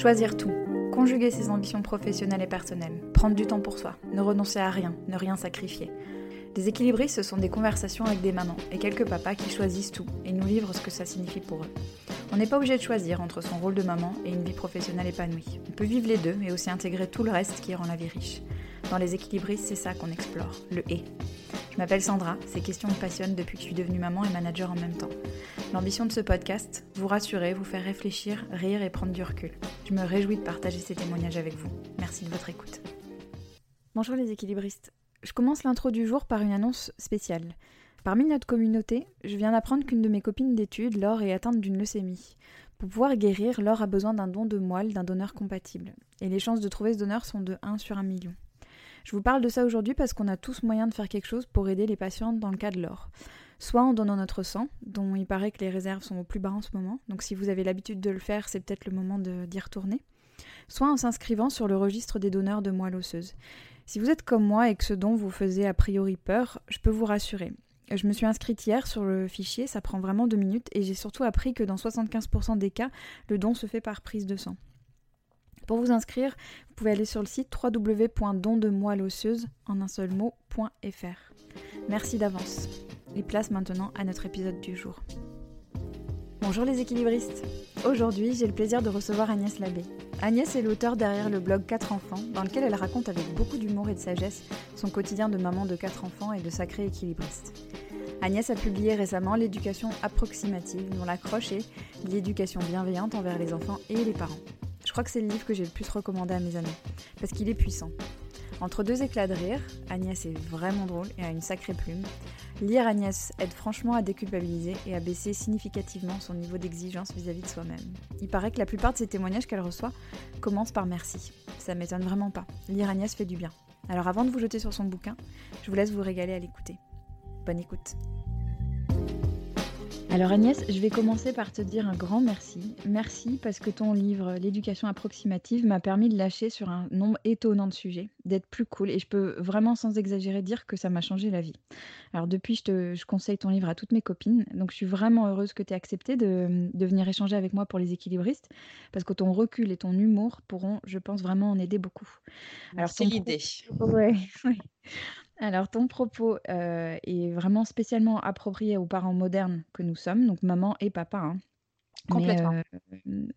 Choisir tout, conjuguer ses ambitions professionnelles et personnelles, prendre du temps pour soi, ne renoncer à rien, ne rien sacrifier. Les équilibristes, ce sont des conversations avec des mamans et quelques papas qui choisissent tout et nous livrent ce que ça signifie pour eux. On n'est pas obligé de choisir entre son rôle de maman et une vie professionnelle épanouie. On peut vivre les deux et aussi intégrer tout le reste qui rend la vie riche. Dans les équilibristes, c'est ça qu'on explore, le et. Je m'appelle Sandra, ces questions me passionnent depuis que je suis devenue maman et manager en même temps. L'ambition de ce podcast, vous rassurer, vous faire réfléchir, rire et prendre du recul. Je me réjouis de partager ces témoignages avec vous. Merci de votre écoute. Bonjour les équilibristes. Je commence l'intro du jour par une annonce spéciale. Parmi notre communauté, je viens d'apprendre qu'une de mes copines d'études, Laure, est atteinte d'une leucémie. Pour pouvoir guérir, Laure a besoin d'un don de moelle d'un donneur compatible. Et les chances de trouver ce donneur sont de 1 sur 1 million. Je vous parle de ça aujourd'hui parce qu'on a tous moyen de faire quelque chose pour aider les patientes dans le cas de l'or. Soit en donnant notre sang, dont il paraît que les réserves sont au plus bas en ce moment, donc si vous avez l'habitude de le faire, c'est peut-être le moment d'y retourner. Soit en s'inscrivant sur le registre des donneurs de moelle osseuse. Si vous êtes comme moi et que ce don vous faisait a priori peur, je peux vous rassurer. Je me suis inscrite hier sur le fichier, ça prend vraiment deux minutes, et j'ai surtout appris que dans 75% des cas, le don se fait par prise de sang. Pour vous inscrire, vous pouvez aller sur le site www.dondemoelleosseuse en un seul mot.fr. Merci d'avance. Et place maintenant à notre épisode du jour. Bonjour les équilibristes. Aujourd'hui, j'ai le plaisir de recevoir Agnès Labbé. Agnès est l'auteur derrière le blog 4 enfants, dans lequel elle raconte avec beaucoup d'humour et de sagesse son quotidien de maman de 4 enfants et de sacré équilibriste. Agnès a publié récemment L'éducation approximative, dont l'accroche est l'éducation bienveillante envers les enfants et les parents. Je crois que c'est le livre que j'ai le plus recommandé à mes amis, parce qu'il est puissant. Entre deux éclats de rire, Agnès est vraiment drôle et a une sacrée plume. Lire Agnès aide franchement à déculpabiliser et à baisser significativement son niveau d'exigence vis-à-vis de soi-même. Il paraît que la plupart de ces témoignages qu'elle reçoit commencent par merci. Ça m'étonne vraiment pas. Lire Agnès fait du bien. Alors avant de vous jeter sur son bouquin, je vous laisse vous régaler à l'écouter. Bonne écoute. Alors Agnès, je vais commencer par te dire un grand merci. Merci parce que ton livre L'éducation approximative m'a permis de lâcher sur un nombre étonnant de sujets, d'être plus cool et je peux vraiment sans exagérer dire que ça m'a changé la vie. Alors depuis, je, te, je conseille ton livre à toutes mes copines, donc je suis vraiment heureuse que tu aies accepté de, de, venir échanger avec moi pour les équilibristes parce que ton recul et ton humour pourront, je pense, vraiment en aider beaucoup. Alors c'est l'idée. Ouais, ouais. Alors, ton propos euh, est vraiment spécialement approprié aux parents modernes que nous sommes, donc maman et papa. hein. Complètement. euh,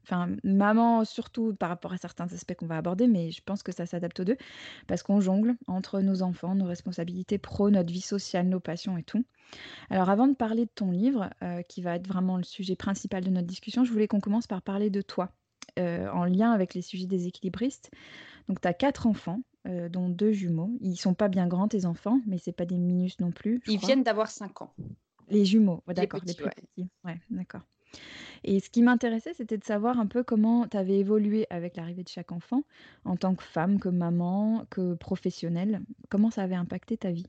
enfin, maman surtout par rapport à certains aspects qu'on va aborder, mais je pense que ça s'adapte aux deux, parce qu'on jongle entre nos enfants, nos responsabilités pro, notre vie sociale, nos passions et tout. Alors, avant de parler de ton livre, euh, qui va être vraiment le sujet principal de notre discussion, je voulais qu'on commence par parler de toi, euh, en lien avec les sujets des équilibristes. Donc, tu as quatre enfants, euh, dont deux jumeaux. Ils sont pas bien grands, tes enfants, mais c'est pas des minus non plus. Ils crois. viennent d'avoir 5 ans. Les jumeaux, d'accord, les petits, plus ouais. petits. Ouais, d'accord. Et ce qui m'intéressait, c'était de savoir un peu comment tu avais évolué avec l'arrivée de chaque enfant, en tant que femme, que maman, que professionnelle. Comment ça avait impacté ta vie?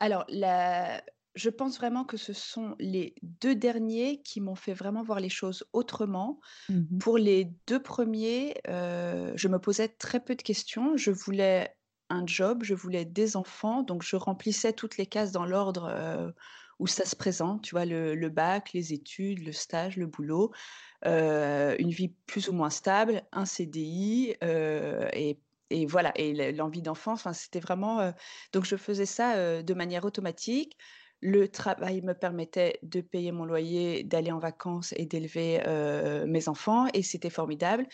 Alors, la... je pense vraiment que ce sont les deux derniers qui m'ont fait vraiment voir les choses autrement. Mhm. Pour les deux premiers, euh, je me posais très peu de questions. Je voulais un job, je voulais des enfants, donc je remplissais toutes les cases dans l'ordre euh, où ça se présente, tu vois, le, le bac, les études, le stage, le boulot, euh, une vie plus ou moins stable, un CDI, et, et voilà, et l'envie d'enfant, enfin, c'était vraiment... euh, donc je faisais ça euh, de manière automatique. Le travail me permettait de payer mon loyer, d'aller en vacances et d'élever euh, mes enfants, et c'était formidable.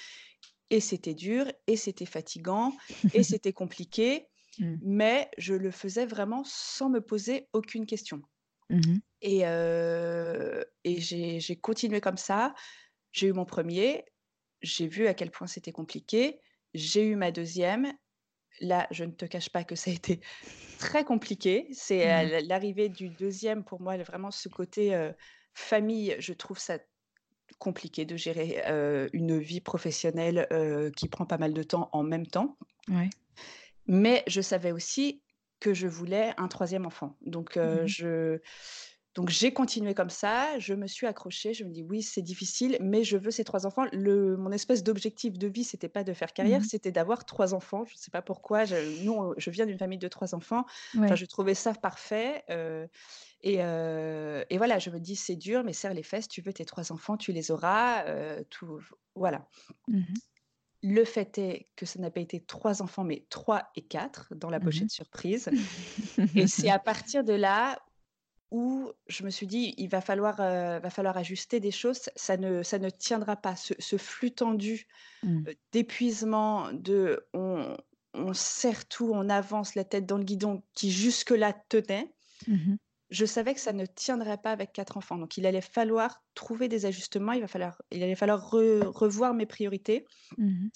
Et c'était dur, et c'était fatigant, et c'était compliqué, Mm. mais je le faisais vraiment sans me poser aucune question. Mhm. Et, euh, et j'ai continué comme ça. J'ai eu mon premier, j'ai vu à quel point c'était compliqué. J'ai eu ma deuxième. Là, je ne te cache pas que ça a été très compliqué. C'est euh, Mm. l- l'arrivée du deuxième pour moi, vraiment ce côté euh, famille, je trouve ça compliqué de gérer euh, une vie professionnelle euh, qui prend pas mal de temps en même temps. Ouais. Mais je savais aussi que je voulais un troisième enfant. Donc, euh, Mhm. je, Donc j'ai continué comme ça, je me suis accrochée, je me dis: «Oui, c'est difficile, mais je veux ces 3 enfants». Le mon espèce d'objectif de vie, c'était pas de faire carrière, Mmh c'était d'avoir 3 enfants. Je ne sais pas pourquoi, je nous, on je viens d'une famille de 3 enfants. Enfin, je trouvais ça parfait, heu et heu et voilà, je me dis: «C'est dur, mais serre les fesses, tu veux tes 3 enfants, tu les auras», heu, tout voilà. Mmh Le fait est que ça n'a pas été 3 enfants, mais 3 et 4 dans la Mmh pochette surprise et c'est à partir de là où je me suis dit: «Il va falloir, va falloir ajuster des choses, ça ne ça ne tiendra pas». Ce ce flux tendu, Mmh. heu, d'épuisement, de on on serre tout, on avance la tête dans le guidon, qui jusque-là tenait, Mmh je savais que ça ne tiendrait pas avec 4 enfants. Donc il allait falloir trouver des ajustements, il va falloir il allait falloir re revoir mes priorités Mmh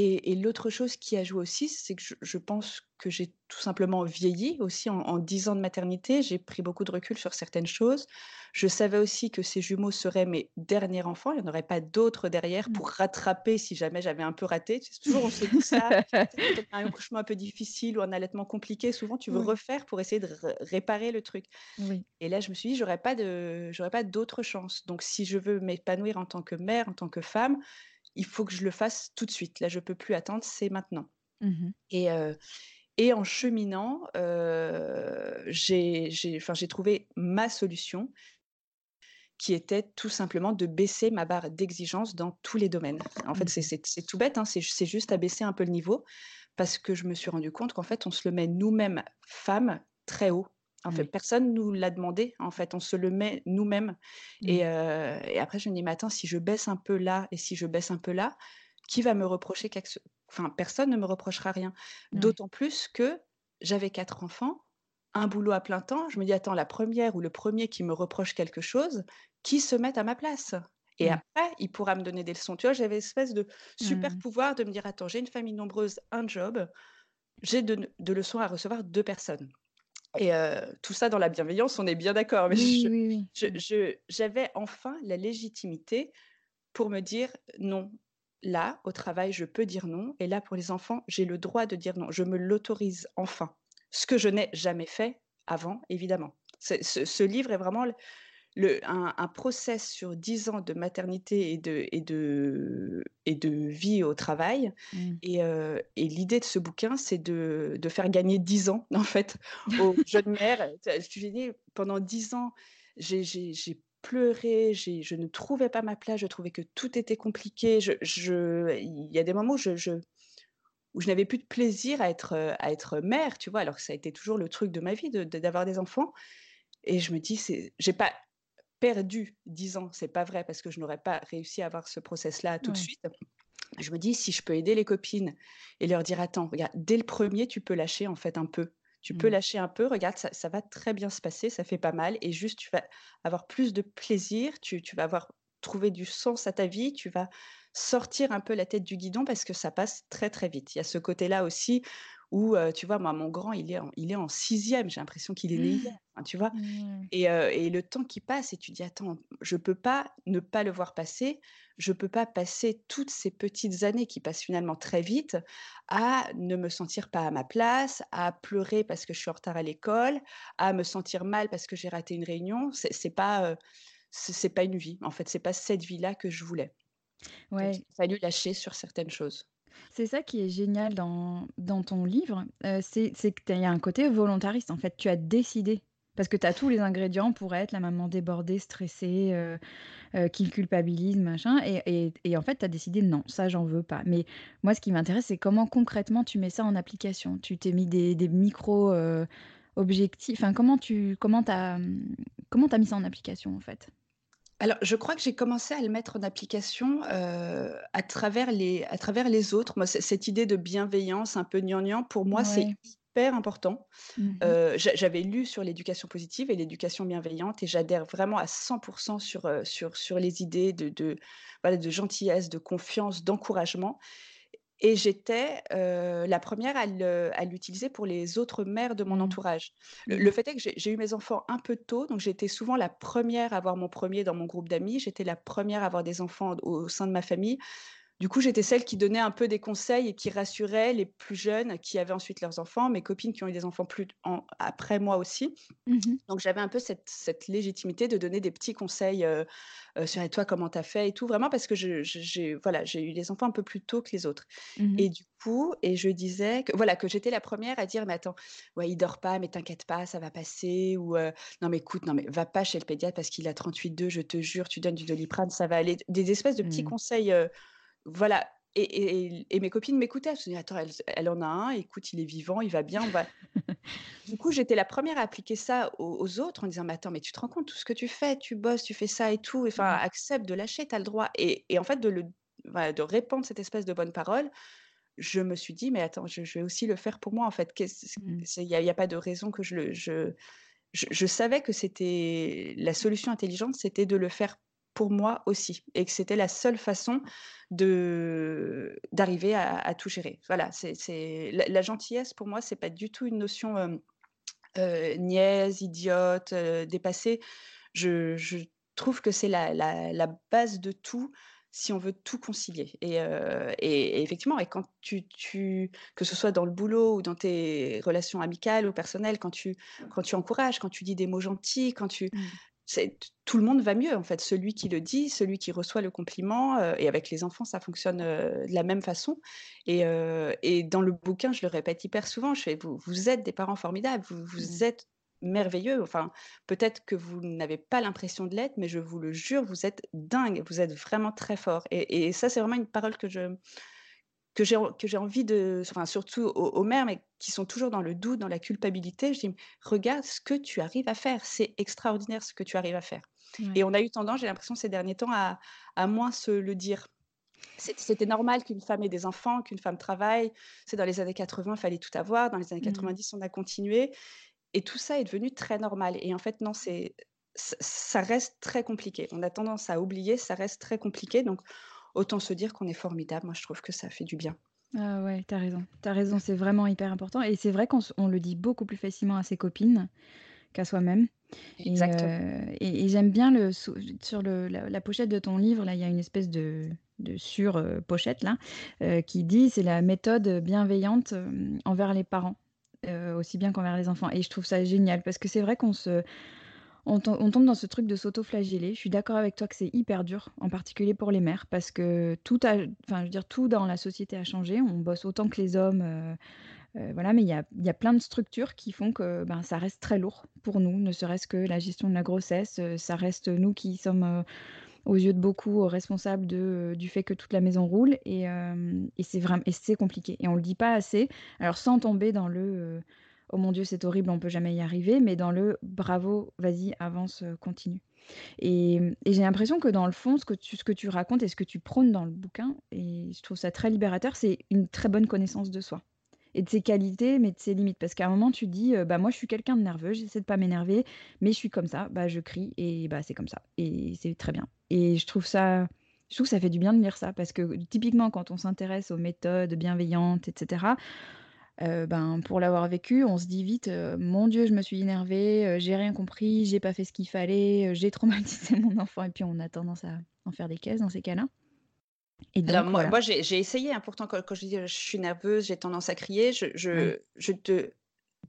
Et et l'autre chose qui a joué aussi, c'est que je je pense que j'ai tout simplement vieilli aussi en 10 ans de maternité. J'ai pris beaucoup de recul sur certaines choses. Je savais aussi que ces jumeaux seraient mes derniers enfants. Il n'y en aurait pas d'autres derrière Mmh. pour rattraper si jamais j'avais un peu raté. Tu sais, toujours on se dit ça, un accouchement un peu difficile ou un allaitement compliqué, souvent tu veux Oui, refaire pour essayer de ré réparer le truc. oui. Et là, je me suis dit: «J'aurais pas de j'aurais pas d'autre chance». Donc si je veux m'épanouir en tant que mère, en tant que femme, il faut que je le fasse tout de suite. Là, je peux plus attendre, c'est maintenant. Mmh Et heu et en cheminant, heu, j'ai trouvé ma solution qui était tout simplement de baisser ma barre d'exigence dans tous les domaines. En fait, c'est Mmh c'est tout bête, hein, c'est c'est juste à baisser un peu le niveau parce que je me suis rendu compte qu'en fait, on se le met nous-mêmes, femmes, très haut. En fait, Oui. personne nous l'a demandé, en fait, on se le met nous-mêmes Mmh. et après je me dis: «Mais attends, si je baisse un peu là et si je baisse un peu là, qui va me reprocher quelque chose enfin, personne ne me reprochera rien». D'autant plus que j'avais 4 enfants, un boulot à plein temps. Je me dis: «Attends, la première ou le premier qui me reproche quelque chose, qui se mette à ma place?» et Mmh. après, il pourra me donner des leçons. Tu vois? J'avais espèce de super Mmh. pouvoir de me dire: «Attends, j'ai une famille nombreuse, un job, j'ai de de leçons à recevoir 2 personnes» et tout ça dans la bienveillance, on est bien d'accord, mais Oui, je oui, oui. je je j'avais enfin la légitimité pour me dire: «Non, là, au travail, je peux dire non et là, pour les enfants, j'ai le droit de dire non». Je me l'autorise enfin, ce que je n'ai jamais fait avant, évidemment. Ce livre est vraiment le un un process sur 10 ans de maternité et de et de et de vie au travail Mmh. et heu et l'idée de ce bouquin, c'est de de faire gagner 10 ans, en fait, aux jeunes mères. Je lui dis: «Pendant 10 ans, j'ai pleuré, je ne trouvais pas ma place, je trouvais que tout était compliqué». Je je il y a des moments où je je où je n'avais plus de plaisir à être, heu, à être mère, tu vois? Alors que ça a été toujours le truc de ma vie de de d'avoir des enfants et je me dis: «C'est» j'ai pas perdu 10 ans, c'est pas vrai parce que je n'aurais pas réussi à avoir ce process-là tout de suite. Je me dis: «Si je peux aider les copines et leur dire: "Attends, regarde, dès le premier tu peux lâcher en fait un peu. Tu peux Mmh. lâcher un peu, regarde, ça ça va très bien se passer, ça fait pas mal et juste tu vas avoir plus de plaisir, tu tu vas avoir trouvé du sens à ta vie, tu vas sortir un peu la tête du guidon parce que ça passe très, très vite». Il y a ce côté-là aussi où, heu, tu vois, moi, mon grand, il est en il est en 6 j'ai l'impression qu'il est né hier, enfin, tu vois? Ouais. Et et le temps qui passe et tu dis: «Attends, je peux pas ne pas le voir passer. Je peux pas passer toutes ces petites années qui passent finalement très vite à ne me sentir pas à ma place, à pleurer parce que je suis en retard à l'école, à me sentir mal parce que j'ai raté une réunion». C'est c'est pas, c'est c'est pas une vie. En fait, c'est pas cette vie-là que je voulais. Donc il Ouais. a fallu lâcher sur certaines choses. C'est ça qui est génial dans dans ton livre, heu, c'est c'est que y a un côté volontariste, en fait. Tu as décidé, parce que tu as tous les ingrédients pour être la maman débordée, stressée, heu heu, qui culpabilise, machin et et et en fait, tu as décidé: «Non, ça, j'en veux pas». Mais moi, ce qui m'intéresse, c'est comment concrètement tu mets ça en application? Tu t'es mis des des micros, heu, objectifs enfin, comment tu comment as, comment as mis ça en application, en fait? Alors, je crois que j'ai commencé à le mettre en application, à travers les à travers les autres. Moi, cette idée de bienveillance un peu gnangnan, pour moi, c'est hyper important. Mmh j'avais lu sur l'éducation positive et l'éducation bienveillante et j'adhère vraiment à 100 sur, heu, sur sur les idées de de voilà, de gentillesse, de confiance, d'encouragement et j'étais, la première à l'utiliser pour les autres mères de mon Mmh. entourage. Le Mmh. le fait est que j'ai j'ai eu mes enfants un peu tôt, donc j'étais souvent la première à avoir mon premier dans mon groupe d'amis. J'étais la première à avoir des enfants au sein de ma famille. Du coup, j'étais celle qui donnait un peu des conseils et qui rassurait les plus jeunes qui avaient ensuite leurs enfants, mes copines qui ont eu des enfants plus en après moi aussi. Mmh Donc j'avais un peu cette cette légitimité de donner des petits conseils, heu heu, sur: «Et toi, comment tu as fait?» et tout, vraiment parce que j'ai voilà, j'ai eu les enfants un peu plus tôt que les autres Mmh et du coup et je disais que voilà, que j'étais la première à dire: «Mais attends, ouais, il dort pas, mais t'inquiète pas, ça va passer» ou heu: «Non mais écoute, non mais va pas chez le pédiatre parce qu'il a 38,2, je te jure, tu donnes du Doliprane, ça va aller». Des espèces de petits Mmh. conseils, voilà et et et et mes copines m'écoutaient. Elles se disaient: «Attends, elle elle en a un, écoute, il est vivant, il va bien, on va» du coup, j'étais la première à appliquer ça aux aux autres en disant: «Mais attends, mais tu te rends compte tout ce que tu fais? Tu bosses, tu fais ça et tout, enfin accepte de lâcher, tu as le droit» et et en fait de le voilà, de répandre cette espèce de bonne parole, je me suis dit: «Mais attends, je je vais aussi le faire pour moi en fait. Mmh. il y a pas de raison que je le je» je je savais que c'était la solution intelligente, c'était de le faire pour moi aussi et que c'était la seule façon de d'arriver à tout gérer. Voilà, c'est la la gentillesse pour moi, c'est pas du tout une notion, hem, heu, niaise, idiote, heu, dépassée. Je trouve que c'est la la base de tout, si on veut tout concilier et et et effectivement et quand tu tu que ce soit dans le boulot ou dans tes relations amicales ou personnelles, quand tu quand tu encourages, quand tu dis des mots gentils, quand tu Mmh. Tout le monde va mieux en fait. Celui qui le dit, celui qui reçoit le compliment, heu et avec les enfants, ça fonctionne, heu, de la même façon et heu et dans le bouquin, je le répète hyper souvent, je fais: «Vous vous êtes des parents formidables, vous Mmh. vous êtes merveilleux, enfin, peut-être que vous n'avez pas l'impression de l'être, mais je vous le jure, vous êtes dingues, vous êtes vraiment très forts» et et ça, c'est vraiment une parole que je que j'ai que j'ai envie de enfin, surtout aux aux mères, mais qui sont toujours dans le doute, dans la culpabilité, je dis: «Regarde ce que tu arrives à faire, c'est extraordinaire ce que tu arrives à faire» et on a eu tendance, j'ai l'impression ces derniers temps, à à moins se le dire. C'ét c'était normal qu'une femme ait des enfants, qu'une femme travaille. C'est dans les années 80, il fallait tout avoir. Dans les années Mmh. 90, on a continué et tout ça est devenu très normal et en fait, non, c'est ça reste très compliqué. On a tendance à oublier, ça reste très compliqué donc autant se dire qu'on est formidable. Moi, je trouve que ça fait du bien. Ah ouais, tu as raison. Tu as raison, c'est vraiment hyper important et c'est vrai qu'on on le dit beaucoup plus facilement à ses copines qu'à soi-même et Exactement. et et j'aime bien le sur le la la pochette de ton livre, là, il y a une espèce de de sur, heu, pochette là, heu, qui dit: «C'est la méthode, bienveillante, hem, envers les parents, aussi bien qu'envers les enfants» et je trouve ça génial parce que c'est vrai qu'on se on tom on tombe dans ce truc de s'auto-flageller. Je suis d'accord avec toi que c'est hyper dur, en particulier pour les mères, parce que tout a je veux dire, tout dans la société a changé. On bosse autant que les hommes, heu heu, voilà, mais il y a y a plein de structures qui font que, ben, ça reste très lourd pour nous, ne serait-ce que la gestion de la grossesse, heu, ça reste nous qui sommes, aux yeux de beaucoup, responsables de, du fait que toute la maison roule et et c'est vraim et c'est compliqué et on le dit pas assez. Alors sans tomber dans le, «Oh mon Dieu, c'est horrible, on peut jamais y arriver», mais dans le: «Bravo, vas-y, avance, heu, continue» et j'ai l'impression que dans le fond, ce que tu racontes et ce que tu prônes dans le bouquin et je trouve ça très libérateur, c'est une très bonne connaissance de soi et de ses qualités, mais de ses limites. Parce qu'à un moment, tu dis, heu: «Bah, moi, je suis quelqu'un de nerveux, j'essaie de pas m'énerver, mais je suis comme ça, bah, je crie et bah, c'est comme ça et c'est très bien» et je trouve ça je trouve que ça fait du bien de lire ça parce que typiquement, quand on s'intéresse aux méthodes bienveillantes et cetera, heu, ben, pour l'avoir vécu, on se dit vite, heu: «Mon Dieu, je me suis énervé, heu, j'ai rien compris, j'ai pas fait ce qu'il fallait, heu, j'ai traumatisé mon enfant» et puis on a tendance à en faire des caisses dans ces cas-là et Alors donc moi voilà. moi j'ai j'ai essayé, hein, pourtant quand quand je dis, heu: «Je suis nerveuse, j'ai tendance à crier», je Ouais. je je te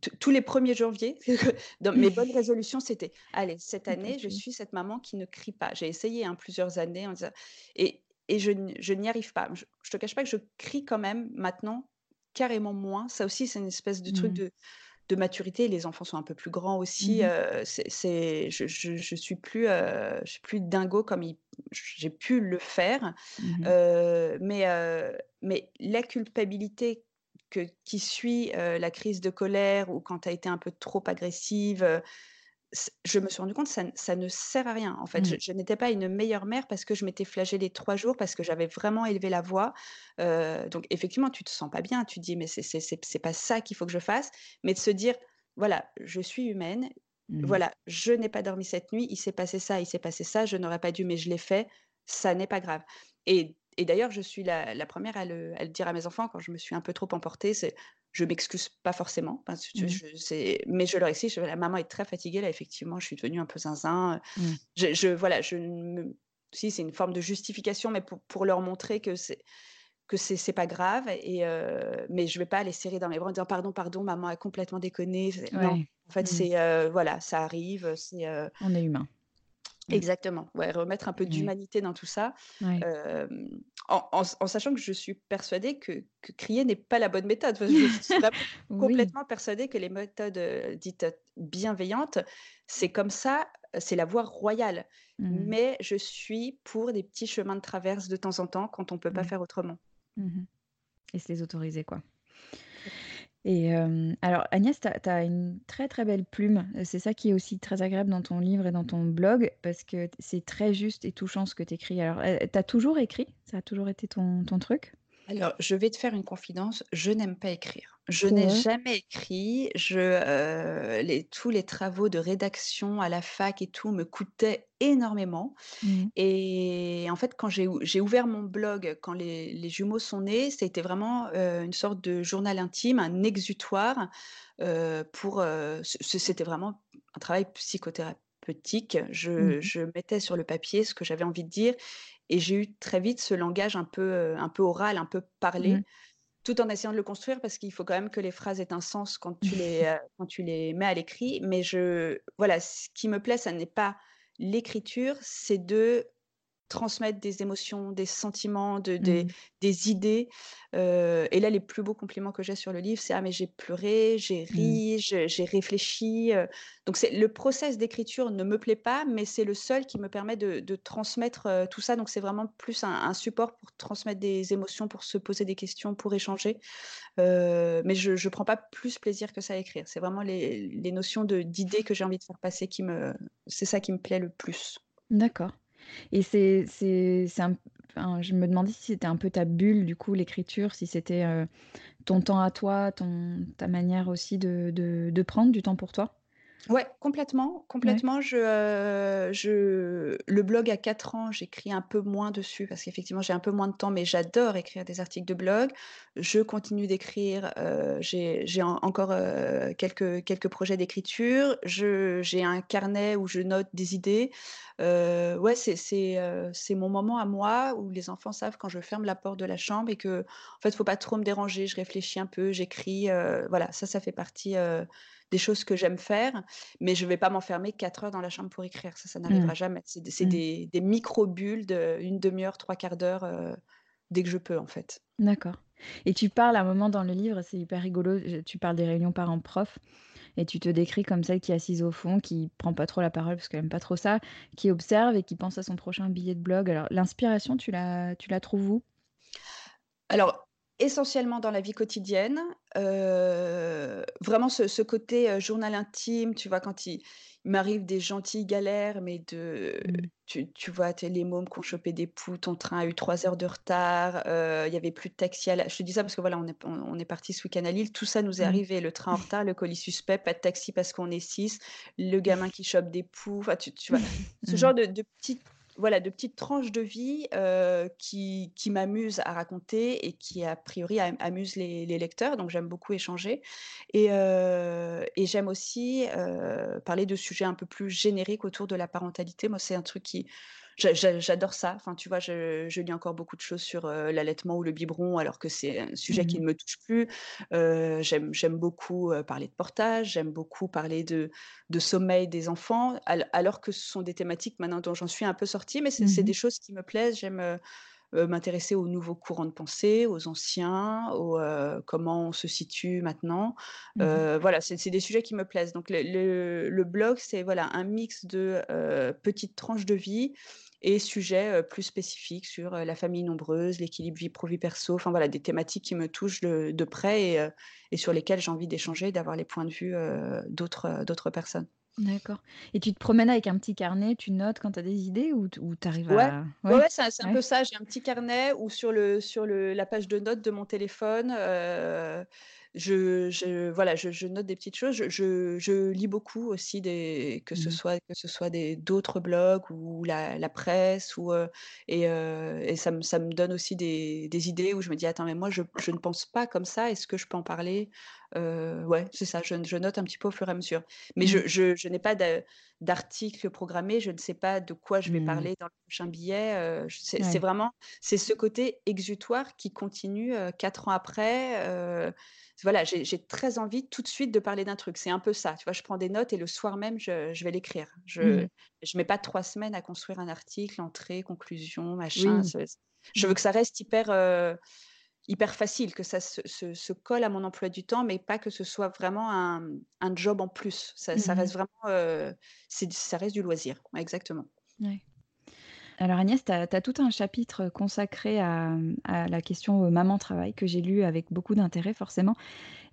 t tous les 1er janvier, dans mes bonnes résolutions, c'était: «Allez, cette année, je suis cette maman qui ne crie pas». J'ai essayé, hein, plusieurs années en disant et et je n je n'y arrive pas. Je je te cache pas que je crie quand même maintenant, carrément moins. Ça aussi, c'est une espèce de truc Mmh. de de maturité. Les enfants sont un peu plus grands Mmh aussi, mh. heu, c'est je je je suis plus, heu, je suis plus dingo comme il j'ai pu le faire, Mmh mh. heu, mais mais la culpabilité que qui suit, la crise de colère ou quand tu as été un peu trop agressive, je me suis rendu compte ça ça ne sert à rien, en fait. Je Mmh. je n'étais pas une meilleure mère parce que je m'étais flagellée 3 jours, parce que j'avais vraiment élevé la voix, heu, donc effectivement, tu te sens pas bien. Tu te dis: «Mais c'est c'est pas ça qu'il faut que je fasse», mais de se dire: «Voilà, je suis humaine, Mmh. voilà, je n'ai pas dormi cette nuit, il s'est passé ça, il s'est passé ça, je n'aurais pas dû, mais je l'ai fait, ça n'est pas grave» et et d'ailleurs, je suis la la 1re à le à le dire à mes enfants quand je me suis un peu trop emportée, c'est je m'excuse pas forcément parce que Mmh. je mais je leur explique, je fais: «La maman est très fatiguée là, effectivement, je suis devenue un peu zinzin, heu, Mmh. je je voilà, je me si c'est une forme de justification, mais pour, pour leur montrer que c'est que c'est pas grave et mais je vais pas les serrer dans mes bras en disant pardon pardon maman a complètement déconné non en fait mmh. c'est voilà ça arrive c'est on est humain. Exactement, ouais, remettre un peu d'humanité dans tout ça, en sachant que je suis persuadée que crier n'est pas la bonne méthode. je suis complètement persuadée que les méthodes, dites, bienveillantes, c'est comme ça, c'est la voie royale. Mmh. Mais je suis pour des petits chemins de traverse de temps en temps quand on peut pas mmh. faire autrement. Et se les autoriser, quoi. Et alors Agnès, tu as une très, très belle plume. C'est ça qui est aussi très agréable dans ton livre et dans ton blog parce que c'est très juste et touchant ce que tu écris. Alors, tu as toujours écrit? Ça a toujours été ton truc? Alors, je vais te faire une confidence, je n'aime pas écrire. Je n'ai jamais écrit. Je, euh, les, tous les travaux de rédaction à la fac et tout me coûtaient énormément. Mmh. Et en fait, quand j'ai ouvert mon blog, quand les, jumeaux sont nés, c'était vraiment euh, une sorte de journal intime, un exutoire euh, pour. c'était vraiment un travail psychothérapeutique. Je, mmh. je mettais sur le papier ce que j'avais envie de dire et j'ai eu très vite ce langage un peu, un peu oral, un peu parlé, mmh. tout en essayant de le construire parce qu'il faut quand même que les phrases aient un sens quand tu les, quand tu les mets à l'écrit. Mais je, voilà, ce qui me plaît, ça n'est pas l'écriture, c'est de transmettre des émotions, des sentiments, de, des, mmh. des idées. Euh, et là, les plus beaux compliments que j'ai sur le livre, c'est ah mais j'ai pleuré, j'ai mmh. ri, j'ai réfléchi. Euh. Donc c'est le process d'écriture ne me plaît pas, mais c'est le seul qui me permet de, de transmettre euh, tout ça. Donc c'est vraiment plus un, support pour transmettre des émotions, pour se poser des questions, pour échanger. mais je ne prends pas plus plaisir que ça à écrire. C'est vraiment les, les notions d'idées que j'ai envie de faire passer qui me, c'est ça qui me plaît le plus. D'accord. Et c'est c'est je me demandais si c'était un peu ta bulle, du coup, l'écriture, si c'était, heu, ton temps à toi, ton ta manière aussi de de prendre du temps pour toi? Ouais, complètement, complètement. Je, je le blog à 4 ans, j'écris un peu moins dessus parce qu'effectivement, j'ai un peu moins de temps, mais j'adore écrire des articles de blog. Je continue d'écrire, j'ai j'ai encore, quelques quelques projets d'écriture. J'ai un carnet où je note des idées. ouais, c'est c'est, c'est mon moment à moi où les enfants savent quand je ferme la porte de la chambre et que en fait, faut pas trop me déranger. Je réfléchis un peu, j'écris, voilà, ça, ça fait partie, des choses que j'aime faire, mais je ne vais pas m'enfermer quatre heures dans la chambre pour écrire. Ça, ça n'arrivera mmh. jamais. C'est mmh. des, micro-bulles d'une demi-heure, trois quarts d'heure, euh, dès que je peux, en fait. D'accord. Et tu parles à un moment dans le livre, c'est hyper rigolo, tu parles des réunions parents-prof, et tu te décris comme celle qui est assise au fond, qui prend pas trop la parole parce qu'elle aime pas trop ça, qui observe et qui pense à son prochain billet de blog. Alors, l'inspiration, tu la, tu la trouves où? Alors, essentiellement dans la vie quotidienne. vraiment ce côté, journal intime, tu vois? Quand il m'arrive des gentilles galères, mais de mmh. tu vois? Tu les mômes qui ont chopé des poux, ton train a eu 3 heures de retard, il y avait plus de taxi à la je te dis ça parce que voilà, on est on est parti ce week-end à Lille, tout ça nous est mmh. arrivé, le train en retard, le colis suspect, pas de taxi parce qu'on est 6, le gamin qui chope des poux, enfin tu tu vois? Ce mmh. genre de de petites voilà, de petites tranches de vie qui, qui m'amusent à raconter et qui, a priori, amusent les, lecteurs. Donc, j'aime beaucoup échanger. Et, et j'aime aussi parler de sujets un peu plus génériques autour de la parentalité. Moi, c'est un truc qui, J'adore ça. Enfin, tu vois, je, lis encore beaucoup de choses sur l'allaitement ou le biberon, alors que c'est un sujet qui mmh ne me touche plus. j'aime, beaucoup parler de portage, j'aime beaucoup parler de, de sommeil des enfants, alors que ce sont des thématiques maintenant dont j'en suis un peu sortie, mais c'est, mmh des choses qui me plaisent. J'aime m'intéresser aux nouveaux courants de pensée, aux anciens, au comment on se situe maintenant. Mmh voilà, c'est, c'est des sujets qui me plaisent. Donc le, le blog, c'est voilà un mix de petites tranches de vie et sujets plus spécifiques sur la famille nombreuse, l'équilibre vie pro-vie perso, enfin voilà, des thématiques qui me touchent de, près et, et, sur lesquelles j'ai envie d'échanger, d'avoir les points de vue d'autres, d'autres personnes. D'accord. Et tu te promènes avec un petit carnet, tu notes quand tu as des idées ou, tu arrives ouais. à. Ouais, ouais, c'est un, peu ça. J'ai un petit carnet ou sur, le, sur le, la page de notes de mon téléphone je, je, voilà, je, je note des petites choses. Je, je, lis beaucoup aussi, des, que ce mmh. soit, que ce soit des, d'autres blogs ou la, la presse. Ou, et, et ça, me, ça me donne aussi des, des idées où je me dis, attends, mais moi, je, je ne pense pas comme ça. Est-ce que je peux en parler? Ouais, c'est ça. Je, je note un petit peu au fur et à mesure. Mais je, mmh. je, je n'ai pas d'articles programmés, je ne sais pas de quoi je vais Mmh. parler dans le prochain billet. euh, c'est Ouais. vraiment, c'est ce côté exutoire qui continue euh, quatre ans après. Voilà, j'ai très envie tout de suite de parler d'un truc. C'est un peu ça. Tu vois, je prends des notes et le soir même, je, je vais l'écrire. Je Mmh. je mets pas trois semaines à construire un article, entrée, conclusion, machin. Oui. Je Mmh. veux que ça reste hyper, euh, hyper facile, que ça se, se- se colle à mon emploi du temps, mais pas que ce soit vraiment un, un job en plus. Ça, ça Mmh. reste vraiment, euh, ça reste du loisir. Ouais, Exactement. Ouais. Alors Agnès, tu as, tout un chapitre consacré à, la question euh, maman-travail que j'ai lu avec beaucoup d'intérêt forcément.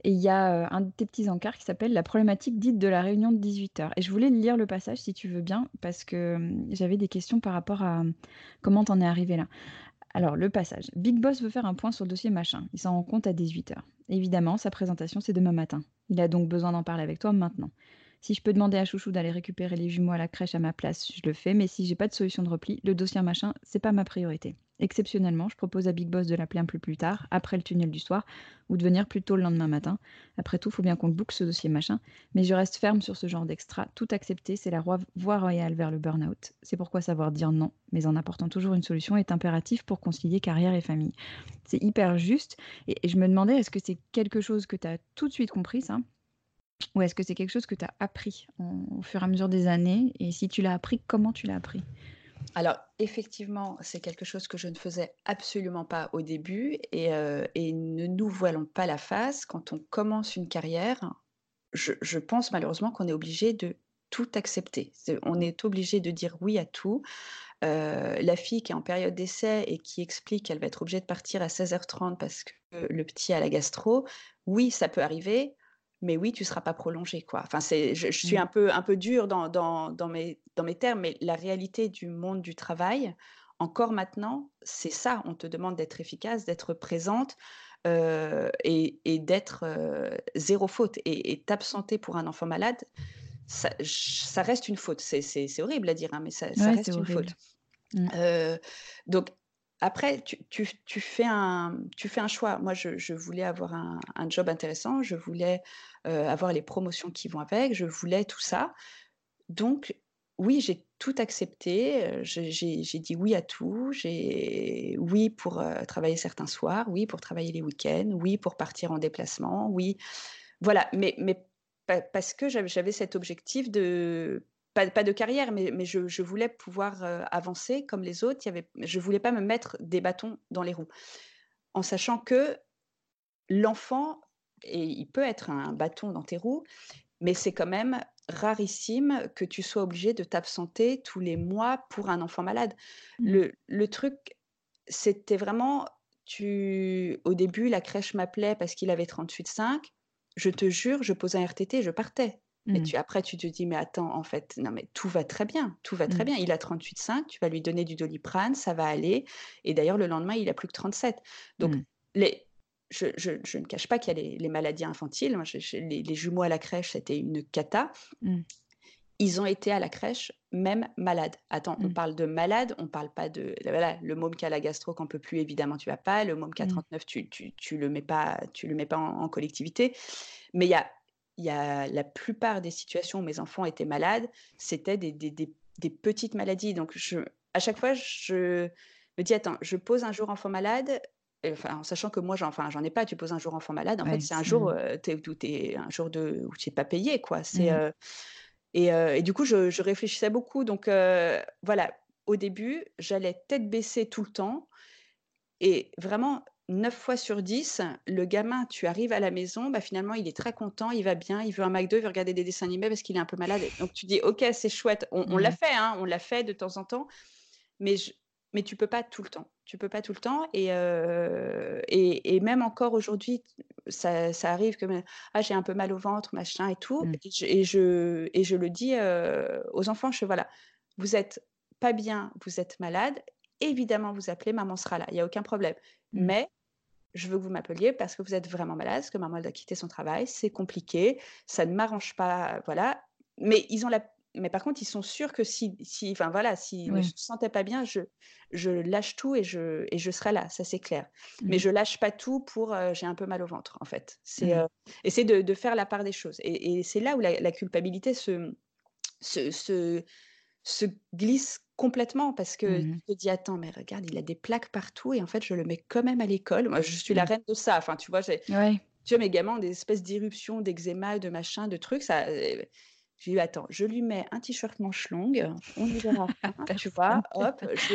Et il y a euh, un de tes petits encarts qui s'appelle La problématique dite de la réunion de 18h. Et je voulais lire le passage si tu veux bien, parce que hum, j'avais des questions par rapport à hum, comment t'en es arrivé là. Alors, le passage. Big Boss veut faire un point sur le dossier machin. Il s'en rend compte à 18h. Évidemment, sa présentation, c'est demain matin. Il a donc besoin d'en parler avec toi maintenant. Si je peux demander à Chouchou d'aller récupérer les jumeaux à la crèche à ma place, je le fais, mais si j'ai pas de solution de repli, le dossier machin, c'est pas ma priorité. Exceptionnellement, je propose à Big Boss de l'appeler un peu plus tard, après le tunnel du soir, ou de venir plus tôt le lendemain matin. Après tout, faut bien qu'on boucle ce dossier machin, mais je reste ferme sur ce genre d'extra. Tout accepter, c'est la voie royale vers le burn-out. C'est pourquoi savoir dire non, mais en apportant toujours une solution, est impératif pour concilier carrière et famille. C'est hyper juste, et, je me demandais, est-ce que c'est quelque chose que tu as tout de suite compris, ça? Ou est-ce que c'est quelque chose que tu as appris au fur et à mesure des années? Et si tu l'as appris, comment tu l'as appris? Alors, effectivement, c'est quelque chose que je ne faisais absolument pas au début. Et, euh, ne nous voilons pas la face. Quand on commence une carrière, je, pense malheureusement qu'on est obligé de tout accepter. On est obligé de dire oui à tout. Euh, la fille qui est en période d'essai et qui explique qu'elle va être obligée de partir à 16h30 parce que le petit a la gastro, oui, ça peut arriver. Mais oui, tu ne seras pas prolongé, quoi. Enfin, c'est, je, je suis Mm. un peu, un peu dure dans, dans, dans, mes, dans mes termes, mais la réalité du monde du travail, encore maintenant, c'est ça. On te demande d'être efficace, d'être présente euh, et, et d'être euh, zéro faute. Et, t'absenter pour un enfant malade, ça, ça reste une faute. C'est, c'est, c'est horrible à dire, hein, mais ça, ça Ouais, reste une horrible. faute. Mm. Euh, donc, après, tu, fais un, choix. Moi, je, voulais avoir un, job intéressant, je voulais euh, avoir les promotions qui vont avec, je voulais tout ça. Donc, oui, j'ai tout accepté, euh, j'ai dit oui à tout, j'ai oui pour euh, travailler certains soirs, oui pour travailler les week-ends, oui pour partir en déplacement, oui. Voilà, mais, mais pa- parce que j'avais cet objectif de, pas, pas de carrière, mais, mais je, je voulais pouvoir euh, avancer comme les autres. Il y avait, je voulais pas me mettre des bâtons dans les roues, en sachant que l'enfant, et il peut être un bâton dans tes roues, mais c'est quand même rarissime que tu sois obligé de t'absenter tous les mois pour un enfant malade. Mm. Le, le truc, c'était vraiment, tu, au début, la crèche m'appelait parce qu'il avait 38,5. Je te jure, je posais un RTT, je partais. Mais Mm. tu, après, tu te dis, mais attends, en fait, non, mais tout va très bien, tout va très Mm. bien. Il a 38,5, tu vas lui donner du doliprane, ça va aller. Et d'ailleurs, le lendemain, il a plus que 37. Donc, Mm. les, je, je, je ne cache pas qu'il y a les, les maladies infantiles. Moi, je- je- les, les jumeaux à la crèche, c'était une cata. Mm. Ils ont été à la crèche même malades. Attends, on parle de malades, on parle pas de voilà, le môme qui a la gastro qu'on peut plus évidemment tu vas pas, le môme qui a Mm. 39 tu, tu, tu le mets pas tu le mets pas en, en collectivité. Mais il y a il y a la plupart des situations où mes enfants étaient malades, c'était des, des, des, des petites maladies. Donc je à chaque fois je me dis attends, je pose un jour enfant malade, enfin, en sachant que moi, j'en enfin, j'en ai pas, tu poses un jour enfant malade, en Ouais, fait, c'est un jour, euh, où un jour de, où tu n'es pas payé, quoi. C'est, Mhm. euh, et, euh, et du coup, je, je réfléchissais beaucoup. Donc, euh, voilà, au début, j'allais tête baissée tout le temps. Et vraiment, 9 fois sur 10, le gamin, tu arrives à la maison, bah, finalement, il est très content, il va bien, il veut un McDo, il veut regarder des dessins animés parce qu'il est un peu malade. Donc, tu dis, OK, c'est chouette. On, on l'a Mhm. fait, hein, on l'a fait de temps en temps. Mais, je, mais tu peux pas tout le temps. Tu peux pas tout le temps. Et, euh, et, et même encore aujourd'hui, ça, ça arrive que ah, j'ai un peu mal au ventre, machin et tout. Mm. Et, je, et, je, et je le dis euh, aux enfants, je voilà, vous êtes pas bien, vous êtes malade. Évidemment, vous appelez, maman sera là, il n'y a aucun problème. Mm. Mais je veux que vous m'appeliez parce que vous êtes vraiment malade, parce que maman doit quitter son travail, c'est compliqué, ça ne m'arrange pas, voilà. Mais ils ont la mais par contre, ils sont sûrs que si, si enfin voilà, s'ils Ouais. ne se sentaient pas bien, je, je lâche tout et je, et je serai là, ça c'est clair. Mais Mhm. je lâche pas tout pour euh, j'ai un peu mal au ventre, en fait. C'est Mhm. euh, essayer de, de faire la part des choses. Et, et c'est là où la, la culpabilité se, se, se, se glisse complètement parce que Mmh tu te dis: «Attends, mais regarde, il a des plaques partout et en fait, je le mets quand même à l'école». Moi, je suis la Mmh. reine de ça. Enfin, tu vois, j'ai Ouais. tu vois, mes gamins ont des espèces d'éruptions, d'eczéma, de machin, de trucs, ça, j'ai dit: «Attends, je lui mets un t-shirt manches longues, on y verra rien», tu vois? Hop, je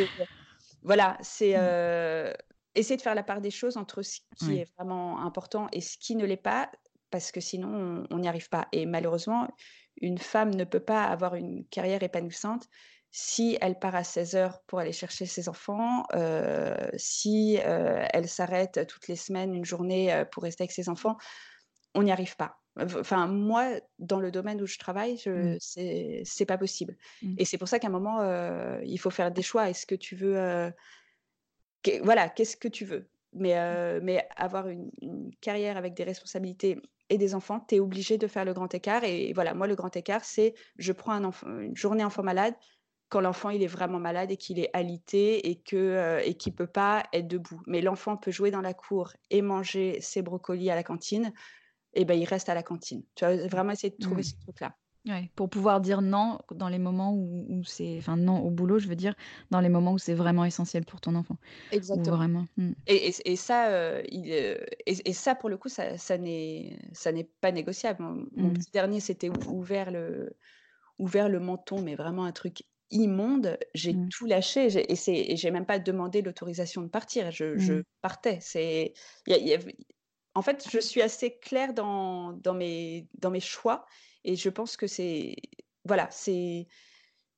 voilà, c'est, Mmh. heu, essayer de faire la part des choses entre ce qui Ouais. est vraiment important et ce qui ne l'est pas, parce que sinon on on n'y arrive pas et malheureusement, une femme ne peut pas avoir une carrière épanouissante si elle part à 16:00 pour aller chercher ses enfants, heu, si, heu, elle s'arrête toutes les semaines, une journée, heu, pour rester avec ses enfants, on n'y arrive pas. Enfin, moi, dans le domaine où je travaille, je c'est c'est pas possible Mmh. et c'est pour ça qu'à un moment, il faut faire des choix. Est-ce que tu veux, voilà, qu'est-ce que tu veux? Mais mais avoir une une carrière avec des responsabilités et des enfants, tu es obligé de faire le grand écart et voilà, moi, le grand écart, c'est je prends un enfant une journée enfant malade, quand l'enfant, il est vraiment malade et qu'il est alité et que, heu et qu'il peut pas être debout. Mais l'enfant peut jouer dans la cour et manger ses brocolis à la cantine et ben, il reste à la cantine. Tu vois? Vraiment essayer de trouver Mmh. ce truc-là. Ouais, pour pouvoir dire non dans les moments où où c'est enfin non au boulot, je veux dire, dans les moments où c'est vraiment essentiel pour ton enfant. Exactement. vraiment mmh. Et et et ça, heu, il, heu et et ça pour le coup, ça ça n'est ça n'est pas négociable. Mon mon Mmh. petit dernier s'était ou ouvert le ouvert le menton, mais vraiment un truc immonde. J'ai Mmh. tout lâché, et c'est j'ai même pas demandé l'autorisation de partir. Je je partais. C'est y a y en fait, je suis assez claire dans dans mes dans mes choix et je pense que c'est voilà, c'est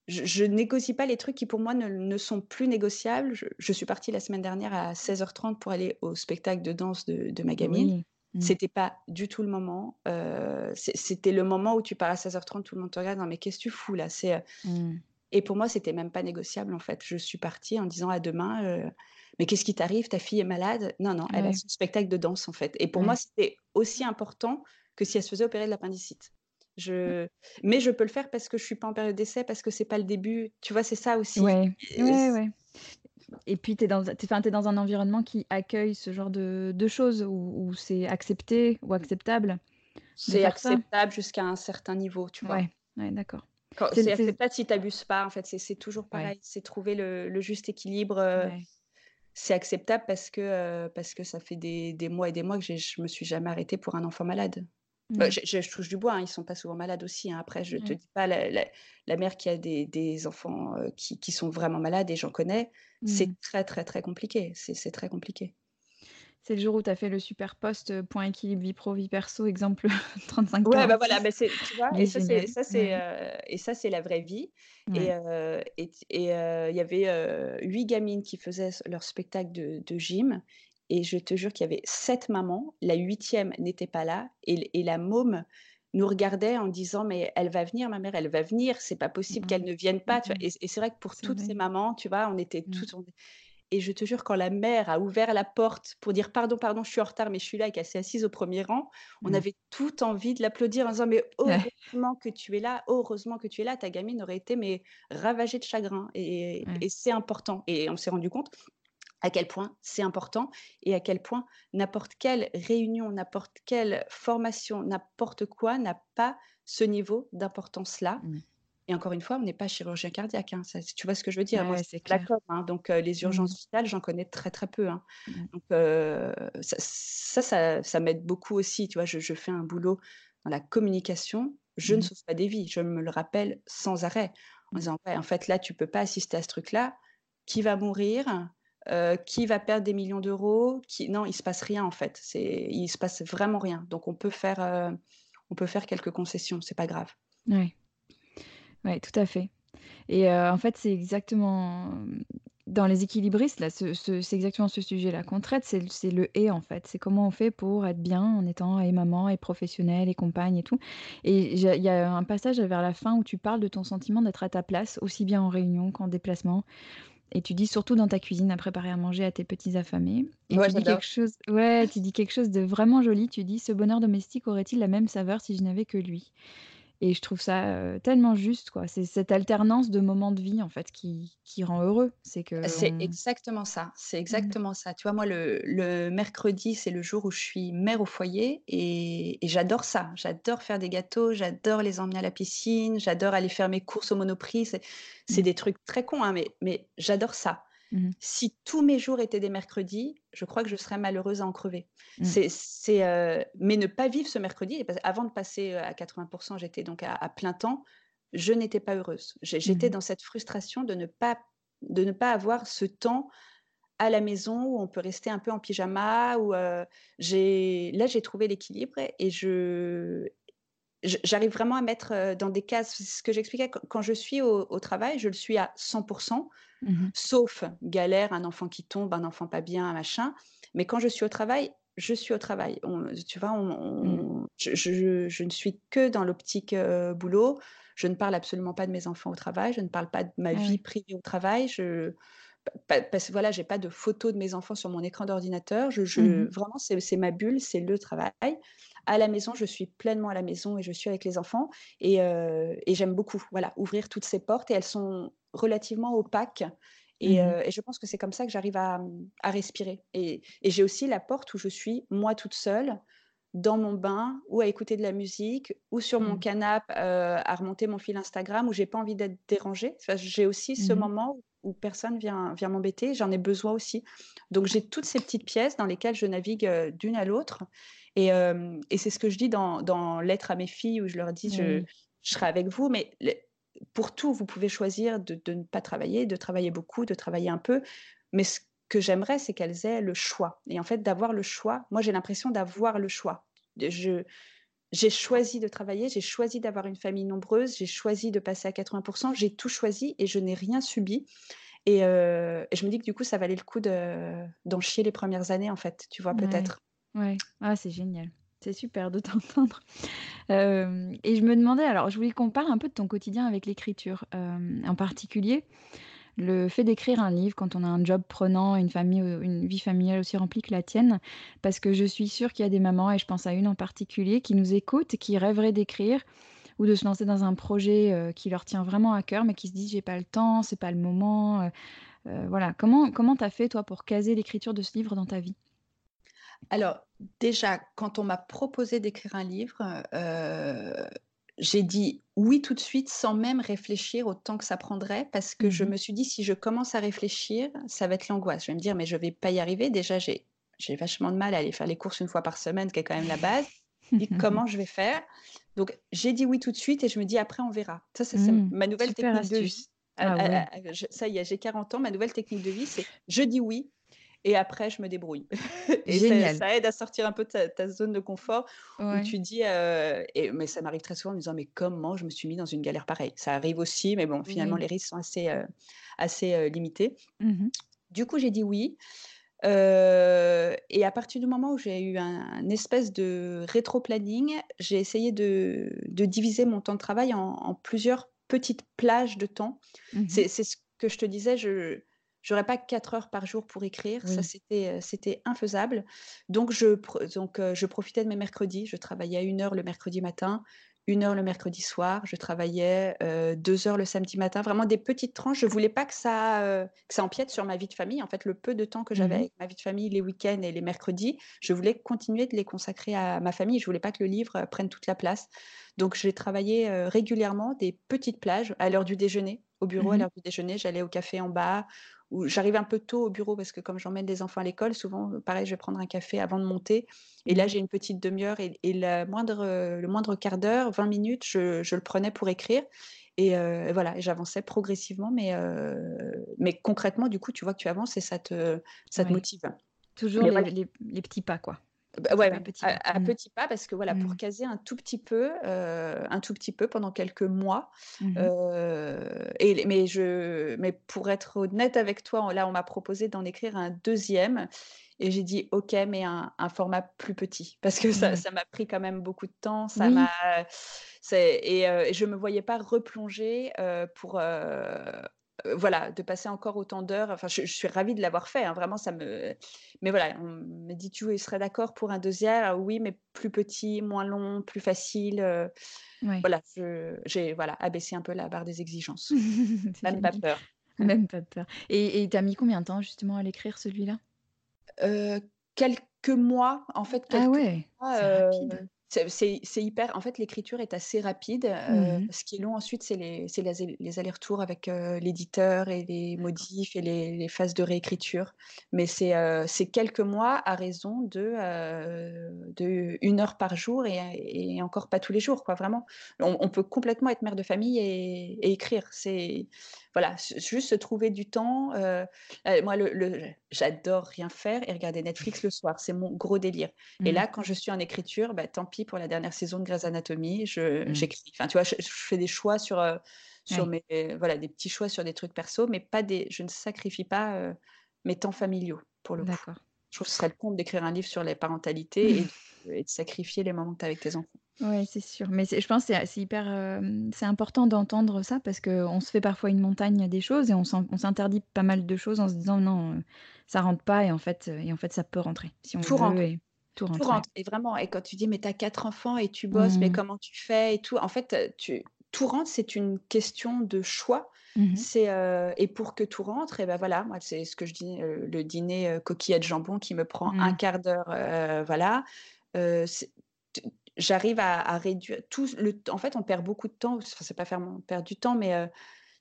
je je négocie pas les trucs qui pour moi ne ne sont plus négociables. Je je suis partie la semaine dernière à 16:30 pour aller au spectacle de danse de de ma gamine. Oui. Mmh. C'était pas du tout le moment, c'est c'était le moment où tu pars à 16:30, tout le monde te regarde: «Non mais qu'est-ce que tu fous là?» c'est, heu Mmh. et pour moi, c'était même pas négociable en fait. Je suis partie en disant: «À demain, heu, mais qu'est-ce qui t'arrive? Ta fille est malade?» non, non, elle a son spectacle de danse en fait et pour moi, c'était aussi important que si elle se faisait opérer de l'appendicite. Je mais je peux le faire parce que je suis pas en période d'essai, parce que c'est pas le début, tu vois? C'est ça aussi. Ouais, Et ouais, ouais. Et puis tu es dans un tu es dans un environnement qui accueille ce genre de de choses où où c'est accepté ou acceptable c'est acceptable jusqu'à un certain niveau, tu vois? Ouais, d'accord. C'est acceptable si tu abuses pas en fait, c'est toujours pareil, c'est trouver le le juste équilibre, ouais. c'est acceptable parce que, heu, parce que ça fait des des mois et des mois que je me suis jamais arrêtée pour un enfant malade. Bah, Mmh. je je je touche du bois, hein, ils sont pas souvent malades aussi, hein. Après je te Ouais. dis pas la la la mère qui a des des enfants, heu, qui qui sont vraiment malades et j'en connais, c'est Mmh. très, très, très compliqué, c'est très compliqué. C'est le jour où tu as fait le super post, heu, point équilibre vie pro, vie perso, exemple Ouais, bah, voilà, 35-46. bah, tu vois? Et ça c'est génial. ça c'est, Ouais, heu et ça c'est la vraie vie et ouais. il y avait, 8 gamines qui faisaient leur spectacle de de gym et je te jure qu'il y avait 7 mamans, la huitième n'était pas là et la môme nous regardait en disant: «Mais elle va venir ma mère, elle va venir, c'est pas possible Mmh qu'elle ne vienne Mmh pas», tu vois? mh. Et c'est vrai que pour toutes vrai. ces mamans, tu vois, on était Mmh. toutes on et je te jure, quand la mère a ouvert la porte pour dire: «Pardon, pardon, je suis en retard, mais je suis là» et qu'elle s'est assise au premier rang, on Mmh. avait toutes envie de l'applaudir en disant: «Mais heureusement que tu es là, heureusement que tu es là, ta gamine aurait été mais ravagée de chagrin» et ouais. et c'est important et on s'est rendu compte à quel point c'est important et à quel point n'importe quelle réunion, n'importe quelle formation, n'importe quoi n'a pas ce niveau d'importance-là Mmh. et encore une fois, on n'est pas chirurgien cardiaque, hein, ça tu vois ce que je veux dire? Ouais, Moi, c'est la com, hein, donc heu, les Mmh. urgences vitales, j'en connais très, très peu, hein. Mmh. Donc heu, ça ça ça ça m'aide beaucoup aussi, tu vois? Je je fais un boulot dans la communication, je ne Mmh mh. sauve pas des vies, je me le rappelle sans arrêt en Mmh. disant: «Ouais, en fait, là, tu peux pas assister à ce truc-là. Qui va mourir? Heu, qui va perdre des millions d'euros? Qui» non, il se passe rien, en fait, c'est il se passe vraiment rien. Donc on peut faire, heu, on peut faire quelques concessions, c'est pas grave. Ouais, ouais, tout à fait. Et heu, en fait, c'est exactement, dans les équilibristes là, ce ce c'est exactement ce sujet-là qu'on traite, c'est c'est le «et» en fait. C'est comment on fait pour être bien en étant et maman et professionnelle et compagne et tout. Et il y a un passage vers la fin où tu parles de ton sentiment d'être à ta place, aussi bien en réunion qu'en déplacement et tu dis: «Surtout dans ta cuisine à préparer à manger à tes petits affamés» et Ouais, tu dis quelque chose ouais, tu dis quelque chose de vraiment joli, tu dis: «Ce bonheur domestique aurait-il la même saveur si je n'avais que lui?» Et je trouve ça, tellement juste, quoi. C'est cette alternance de moments de vie, en fait, qui qui rend heureux. C'est que C'est exactement ça, c'est Mmh. exactement ça. Tu vois, moi, le le mercredi, c'est le jour où je suis mère au foyer et et j'adore ça. J'adore faire des gâteaux, j'adore les emmener à la piscine, j'adore aller faire mes courses au Monoprix. C'est c'est Mmh. des trucs très cons, hein, mais mais j'adore ça. Mmh mh. Si tous mes jours étaient des mercredis, je crois que je serais malheureuse à en crever. Mmh. C'est heu, mais ne pas vivre ce mercredi avant de passer, heu, à 80% j'étais donc à à plein temps, je n'étais pas heureuse. Mmh j'étais mh. dans cette frustration de ne pas de ne pas avoir ce temps à la maison où on peut rester un peu en pyjama, où, j'ai là, j'ai trouvé l'équilibre et je j'arrive vraiment à mettre, dans des cases. Ce que j'expliquais quand quand je suis au au travail, je le suis à 100 Mmh mh. sauf galère, un enfant qui tombe, un enfant pas bien, un machin. Mais quand je suis au travail, je suis au travail. On tu vois, on Mmh. je je je ne suis que dans l'optique, heu, boulot. Je ne parle absolument pas de mes enfants au travail, je ne parle pas de ma vie privée au travail. Je pa pa parce que voilà, j'ai pas de photos de mes enfants sur mon écran d'ordinateur. Je Mmh je mh. vraiment, c'est c'est ma bulle, c'est le travail. À la maison, je suis pleinement à la maison et je suis avec les enfants et et j'aime beaucoup, voilà, ouvrir toutes ces portes et elles sont relativement opaques et Mmh et je pense que c'est comme ça que j'arrive à, à respirer et et j'ai aussi la porte où je suis, moi, toute seule, dans mon bain ou à écouter de la musique ou sur mon Mmh. canapé, heu, à remonter mon fil Instagram où j'ai pas envie d'être dérangée. Enfin, j'ai aussi ce Mmh mh. moment où personne vient vient m'embêter, j'en ai besoin aussi. Donc j'ai toutes ces petites pièces dans lesquelles je navigue, d'une à l'autre et hem et c'est ce que je dis dans dans Lettres à mes filles où je leur dis: «Je serai avec vous, mais pour tout, vous pouvez choisir de de ne pas travailler, de travailler beaucoup, de travailler un peu, mais ce que j'aimerais, c'est qu'elles aient le choix et en fait, d'avoir le choix, moi, j'ai l'impression d'avoir le choix. Je j'ai choisi de travailler, j'ai choisi d'avoir une famille nombreuse, j'ai choisi de passer à 80% j'ai tout choisi et je n'ai rien subi et heu et je me dis que du coup, ça valait le coup de d'en chier les premières années, en fait, tu vois, Ouais. peut-être. Ouais. Ah, c'est génial. C'est super de t'entendre. Hem et je me demandais alors, je voulais qu'on parle un peu de ton quotidien avec l'écriture, hem, en particulier le fait d'écrire un livre quand on a un job prenant, une famille, une vie familiale aussi remplie que la tienne. Parce que je suis sûre qu'il y a des mamans et je pense à une en particulier qui nous écoute et qui rêverait d'écrire ou de se lancer dans un projet, heu, qui leur tient vraiment à cœur, mais qui se disent: «J'ai pas le temps, c'est pas le moment», voilà. Comment comment tu as fait toi pour caser l'écriture de ce livre dans ta vie? Alors, déjà, quand on m'a proposé d'écrire un livre, heu, j'ai dit oui tout de suite sans même réfléchir au temps que ça prendrait parce que je Mmh me suis dit: «Si je commence à réfléchir, ça va être l'angoisse». Je vais me dire: «Mais je vais pas y arriver». Déjà, j'ai j'ai vachement de mal à aller faire les courses une fois par semaine, qui est quand même la base. Dis: «Comment je vais faire?» donc j'ai dit oui tout de suite et je me dis: «Après on verra». Ça, c'est Mmh. ma nouvelle technique de astuce. vie. À Ah ouais. à à je ça y est, j'ai 40 ans, ma nouvelle technique de vie, c'est je dis oui et après je me débrouille et ça aide à sortir un peu de ta ta zone de confort où tu dis, et mais ça m'arrive très souvent en me disant: «Mais comment je me suis mis dans une galère pareille?» ça arrive aussi, mais bon, finalement les risques sont assez, heu, assez, heu, limités. Mmh mh. Du coup, j'ai dit oui, et à partir du moment où j'ai eu un un espèce de rétro-planning, j'ai essayé de de diviser mon temps de travail en en plusieurs petites plages de temps. Mmh mh. C'est c'est ce que je te disais, je j'aurais pas 4 heures par jour pour écrire, ça Oui. c'était, infaisable. Donc je pro donc heu, je profitais de mes mercredis, je travaillais à une heure le mercredi matin, une heure le mercredi soir, je travaillais, heu, 2 heures le samedi matin, vraiment des petites tranches. Je voulais pas que ça, que ça empiète sur ma vie de famille. En fait, le peu de temps que Mmh j'avais avec ma vie de famille les week-ends et les mercredis, je voulais continuer de les consacrer à ma famille. Je voulais pas que le livre, heu, prenne toute la place. Donc j'ai travaillé, régulièrement des petites plages à l'heure du déjeuner. Au bureau, à Mmh mh. l'heure du déjeuner, j'allais au café en bas j'arrive un peu tôt au bureau parce que comme j'emmène les enfants à l'école, souvent, heu, pareil, je vais prendre un café avant de monter et là, j'ai une petite demi-heure et et la moindre, heu, le moindre quart d'heure, 20 minutes, je je le prenais pour écrire et et voilà j'avançais progressivement mais concrètement, du coup, tu vois que tu avances et ça te ça te Ouais. motive. Toujours Mais les voilà. les les petits pas, quoi. Bah, Petit ouais, petit à à Mmh. petits pas parce que voilà, Mmh. pour caser un tout petit peu, heu, un tout petit peu pendant quelques mois, Mmh mh. heu et mais je mais pour être honnête avec toi, là, on m'a proposé d'en écrire un deuxième et j'ai dit: «OK, mais un un format plus petit». Parce que ça Mmh. ça m'a pris quand même beaucoup de temps, ça m'a Oui. c'est et je me voyais pas replonger, pour, voilà, de passer encore autant d'heures. Enfin, je, suis ravie de l'avoir fait. Hein, vraiment, ça me. Mais voilà, on me dit tu serais d'accord pour un deuxième? Ah Oui, mais plus petit, moins long, plus facile. Voilà, j'ai voilà abaissé un peu la barre des exigences. Même pas peur. Même pas peur. Et tu as mis combien de temps justement à l'écrire celui-là? Quelques mois, en fait. ah ouais, c'est rapide. C'est hyper. En fait, l'écriture est assez rapide. Mmh ce qui est long ensuite, c'est les, les, allers-retours avec l'éditeur et les modifs et les, phases de réécriture. Mais c'est quelques mois à raison de, de une heure par jour et, encore pas tous les jours, quoi. Vraiment, on, peut complètement être mère de famille et, et écrire. C'est voilà, juste se trouver du temps. Euh, euh, moi, le, j'adore rien faire et regarder Netflix le soir. C'est mon gros délire. Et mmh. là, quand je suis en écriture, bah, tant pis pour la dernière saison de Grey's Anatomy, je, mmh. j'écris. Enfin, tu vois, je, fais des choix sur, euh, sur mes, voilà, des petits choix sur des trucs perso, mais pas des, je ne sacrifie pas mes temps familiaux pour le coup. Je trouve que ce serait le compte d'écrire un livre sur les parentalités et, et de sacrifier les moments que tu as avec tes enfants. Oui, c'est sûr. Mais je pense que c'est hyper, c'est important d'entendre ça parce qu'on se fait parfois une montagne des choses et on s'interdit pas mal de choses en se disant: «Non, ça rentre pas» et en fait, et en fait ça peut rentrer si on Tout rentre. et tout rentre, et vraiment et quand tu dis: «Mais tu as 4 enfants et tu bosses, mais mmh. comment tu fais?» et tout, en fait, tu tout rentre, c'est une question de choix. Mmh c'est, et pour que tout rentre et ben voilà, moi c'est ce que je dis, le dîner, coquillette jambon qui me prend un mmh. quart d'heure, voilà. J'arrive à, réduire tout le En fait, on perd beaucoup de temps. Enfin, c'est pas faire on perd du temps, mais euh,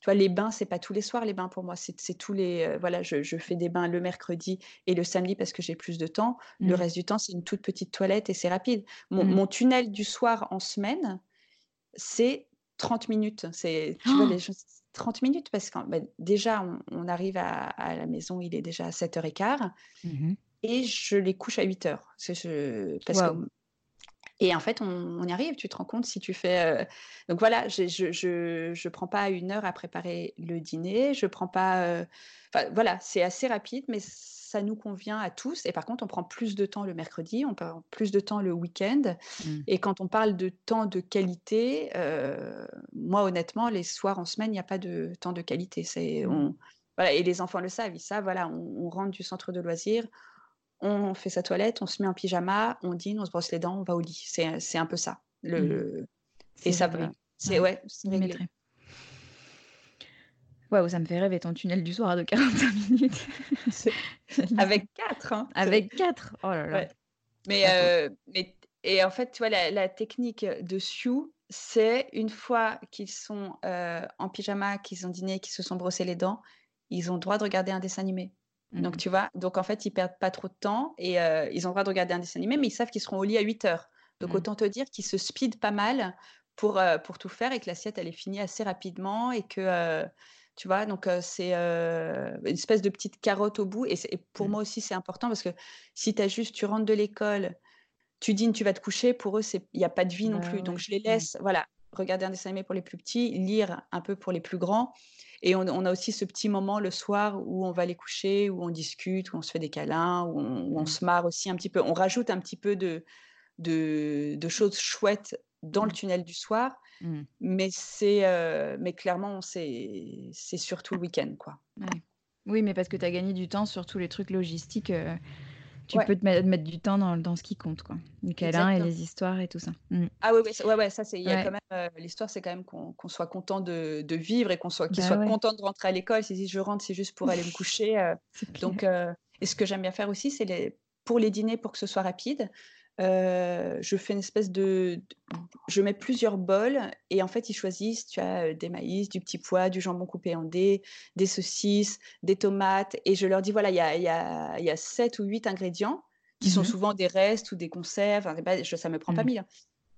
tu vois, les bains, c'est pas tous les soirs les bains pour moi. C'est tous les. Euh, voilà, je, fais des bains le mercredi et le samedi parce que j'ai plus de temps. Le mmh. reste du temps, c'est une toute petite toilette et c'est rapide. Mon, mmh. tunnel du soir en semaine, c'est 30 minutes. C'est, tu vois, les 30 minutes parce que bah, déjà, on, arrive à, la maison, il est déjà à 7h15 mmh et je les couche à 8h. C'est, parce que et en fait, on, y arrive. Tu te rends compte si tu fais. Donc voilà, je, je, prends pas une heure à préparer le dîner. Je prends pas. Enfin, voilà, c'est assez rapide, mais ça nous convient à tous. Et par contre, on prend plus de temps le mercredi, on prend plus de temps le week-end. Mmh. Et quand on parle de temps de qualité, moi, honnêtement, les soirs en semaine, il n'y a pas de temps de qualité. C'est mmh. on, voilà, et les enfants le savent, ils savent. Voilà, on rentre du centre de loisirs, on fait sa toilette, on se met en pyjama, on dîne, on se brosse les dents, on va au lit. C'est un peu ça. Le, mmh. Et ça va. C'est ouais. Waouh, ça me fait rêver ton tunnel du soir de 45 minutes. Avec 4. Hein. Avec 4. Oh là là. Mais, euh, mais, et en fait, tu vois, la, technique de Sioux, c'est une fois qu'ils sont euh, en pyjama, qu'ils ont dîné, qu'ils se sont brossés les dents, ils ont le droit de regarder un dessin animé. Donc, mmh. tu vois, donc en fait, ils perdent pas trop de temps et euh, ils ont le droit de regarder un dessin animé, mais ils savent qu'ils seront au lit à 8 heures. Donc, mmh. autant te dire qu'ils se speedent pas mal pour, euh, pour tout faire et que l'assiette, elle est finie assez rapidement et que, euh, tu vois, donc c'est une espèce de petite carotte au bout. Et, pour mmh. moi aussi, c'est important parce que si tu as juste, tu rentres de l'école, tu dînes, tu vas te coucher, pour eux, il n'y a pas de vie non bah plus. Donc, je les laisse, voilà, regarder un dessin animé pour les plus petits, lire un peu pour les plus grands. Et on, a aussi ce petit moment le soir où on va les coucher, où on discute, où on se fait des câlins, où on, mmh. se marre aussi un petit peu. On rajoute un petit peu de, de, choses chouettes dans le mmh. tunnel du soir. Mmh. Mais, c'est, euh, mais clairement, c'est, c'est surtout le week-end. Quoi. Oui, mais parce que tu as gagné du temps sur tous les trucs logistiques. Euh, tu peux te mettre, du temps dans, dans, ce qui compte, quoi. Les câlins et les histoires et tout ça. Mmh. Ah oui, ouais, ouais, ça c'est. Il y a quand même euh, l'histoire, c'est quand même qu'on soit content de, de, vivre et qu'on soit, bah soient contents de rentrer à l'école. Si je rentre, c'est juste pour aller me coucher. Euh. donc, euh, et ce que j'aime bien faire aussi, c'est les, pour les dîners, pour que ce soit rapide. Euh, je fais une espèce de, Je mets plusieurs bols et en fait, ils choisissent, tu as des maïs, du petit pois, du jambon coupé en dés, des saucisses, des tomates. Et je leur dis, voilà, il y a, y, a, y a 7 ou 8 ingrédients qui sont mmh souvent des restes ou des conserves. Enfin, pas, ça me prend pas mmh. mille. Hein.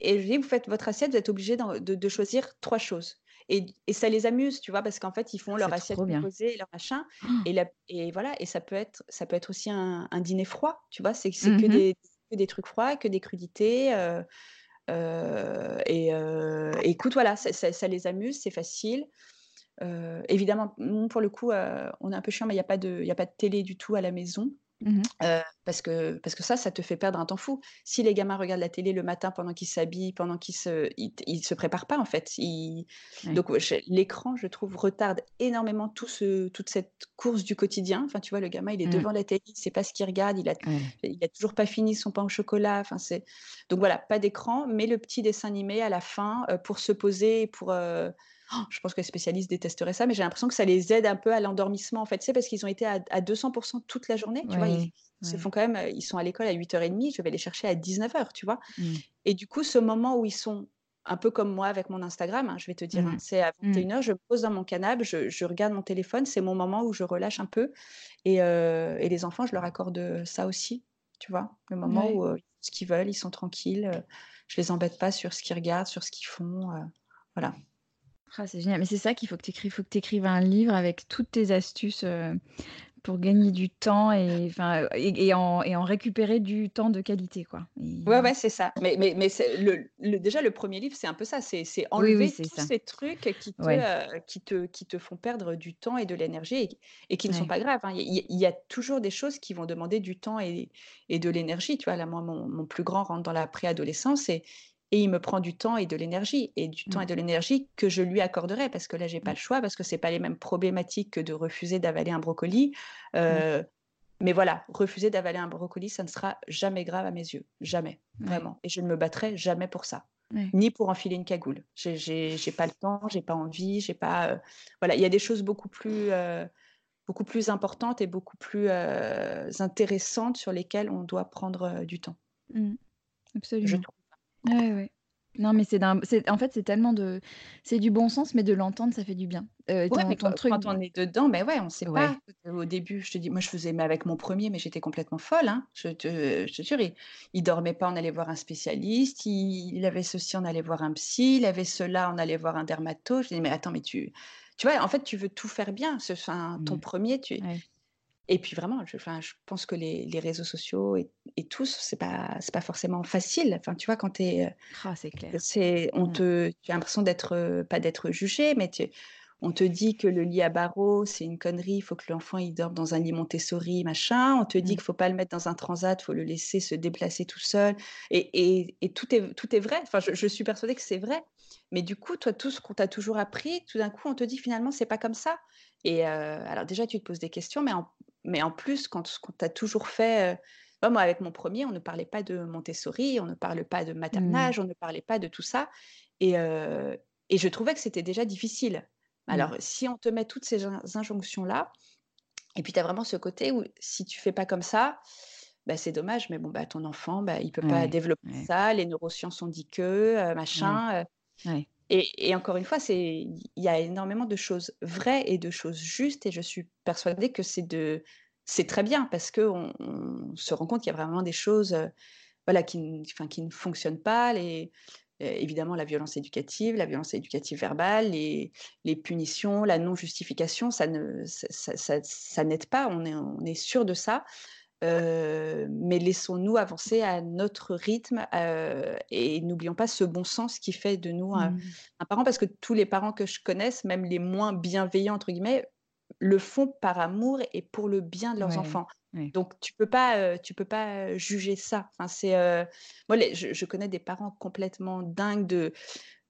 Et je dis, vous faites votre assiette, vous êtes obligé de, de, choisir trois choses. Et, et, ça les amuse, tu vois, parce qu'en fait, ils font leur assiette composée, leur machin. Et, la, et voilà, et ça peut être, ça peut être aussi un, un dîner froid, tu vois, c'est que mmh des des trucs froids, que des crudités. Euh, euh, et euh, écoute, voilà, ça, les amuse, c'est facile. évidemment, pour le coup, on est un peu chiant, mais il n'y a, a pas de télé du tout à la maison. Mmh parce que parce que ça, ça te fait perdre un temps fou. Si les gamins regardent la télé le matin pendant qu'ils s'habillent, pendant qu'ils se ils se préparent pas en fait. donc l'écran, je trouve, retarde énormément tout ce toute cette course du quotidien. Enfin, tu vois, le gamin, il est mmh. devant la télé, il sait pas ce qu'il regarde, il a il a toujours pas fini son pain au chocolat. Enfin, c'est donc voilà, pas d'écran, mais le petit dessin animé à la fin, pour se poser pour, Oh, je pense que les spécialistes détesteraient ça, mais j'ai l'impression que ça les aide un peu à l'endormissement, en fait. C'est parce qu'ils ont été à, 200% toute la journée, tu vois. Ils, se font quand même, ils sont à l'école à 8h30, je vais les chercher à 19h, tu vois. Mmh. Et du coup, ce moment où ils sont un peu comme moi avec mon Instagram, hein, je vais te dire, hein, mmh. c'est à 21h, mmh. je me pose dans mon canapé, je, regarde mon téléphone, c'est mon moment où je relâche un peu. Et, euh, les enfants, je leur accorde ça aussi, tu vois. Le moment où euh, ce qu'ils veulent, ils sont tranquilles. Euh, je les embête pas sur ce qu'ils regardent, sur ce qu'ils font. voilà. Ah, c'est génial. Mais c'est ça qu'il faut que tu écrives. faut que tu écrives un livre avec toutes tes astuces euh, pour gagner du temps et, enfin, et, en, et en récupérer du temps de qualité. Quoi. Ouais, ouais, c'est ça. Mais, mais, mais le, déjà, le premier livre, c'est un peu ça. C'est enlever tous ces trucs qui te, euh, qui, te, qui te font perdre du temps et de l'énergie et, qui ne sont pas graves. hein. Il y, a toujours des choses qui vont demander du temps et, et de l'énergie. Tu vois, là, moi, mon, mon plus grand rentre dans la préadolescence et et il me prend du temps et de l'énergie et du temps et mmh. de l'énergie que je lui accorderai parce que là j'ai pas le choix parce que c'est pas les mêmes problématiques que de refuser d'avaler un brocoli. Mmh. euh, mais voilà refuser d'avaler un brocoli ça ne sera jamais grave à mes yeux. Jamais. Vraiment. Et je ne me battrai jamais pour ça. Ni pour enfiler une cagoule. J'ai pas le temps j'ai pas envie j'ai pas euh, voilà il y a des choses beaucoup plus euh, beaucoup plus importantes et beaucoup plus intéressantes sur lesquelles on doit prendre du temps. Absolument. Je trouve Ouais, ouais. Non, mais c'est en fait, c'est tellement de c'est du bon sens, mais de l'entendre, ça fait du bien. Euh, Ouais, mais quand on est dedans, ben ouais, on sait pas. Au début, je te dis, moi, je faisais mais avec mon premier, mais j'étais complètement folle, hein. Je te je te jure, il dormait pas, on allait voir un spécialiste, il avait ceci, on allait voir un psy, il avait cela, on allait voir un dermato. Je dis: «Mais attends, mais tu» tu vois? En fait, tu veux tout faire bien. Ce enfin, ton mmh. premier, tu et puis vraiment, je, enfin, je pense que les, les réseaux sociaux et, et tous, c'est pas, c'est pas forcément facile. Enfin, tu vois, quand tu es, euh, ah, c'est clair. c'est, on mmh. te, tu as l'impression d'être, euh, pas d'être jugé, mais tu, on te dit que le lit à barreaux, c'est une connerie, il faut que l'enfant il dorme dans un lit Montessori, machin. On te dit mmh. qu'il faut pas le mettre dans un transat, il faut le laisser se déplacer tout seul. Et, et, et tout, est, tout est vrai. Enfin, je, je suis persuadée que c'est vrai. Mais du coup, toi, tout ce qu'on t'a toujours appris, tout d'un coup, on te dit finalement, c'est pas comme ça. Et euh, alors déjà, tu te poses des questions, mais en, mais en plus, quand, tu as toujours fait... Euh, moi, avec mon premier, on ne parlait pas de Montessori, on ne parlait pas de mmh. maternage, on ne parlait pas de tout ça. Et, euh, et je trouvais que c'était déjà difficile. Mmh. Alors, si on te met toutes ces injonctions-là, et puis tu as vraiment ce côté où si tu fais pas comme ça, bah, c'est dommage, mais bon, bah, ton enfant, bah, il peut pas développer ça, les neurosciences ont dit que, euh, machin. Et, encore une fois, il y a énormément de choses vraies et de choses justes, et je suis persuadée que c'est très bien parce qu'on on se rend compte qu'il y a vraiment des choses, euh, qui, ne fonctionnent pas. Euh, évidemment, la violence éducative, la violence éducative verbale, les, punitions, la non-justification, ça n'aide pas. On est, on est sûr de ça. Euh, mais laissons-nous avancer à notre rythme euh, et n'oublions pas ce bon sens qui fait de nous un, mmh. parent, parce que tous les parents que je connaisse, même les moins bienveillants, entre guillemets, le font par amour et pour le bien de leurs enfants. Donc tu peux pas, euh, tu peux pas juger ça. Enfin, c'est moi, je, connais des parents complètement dingues de,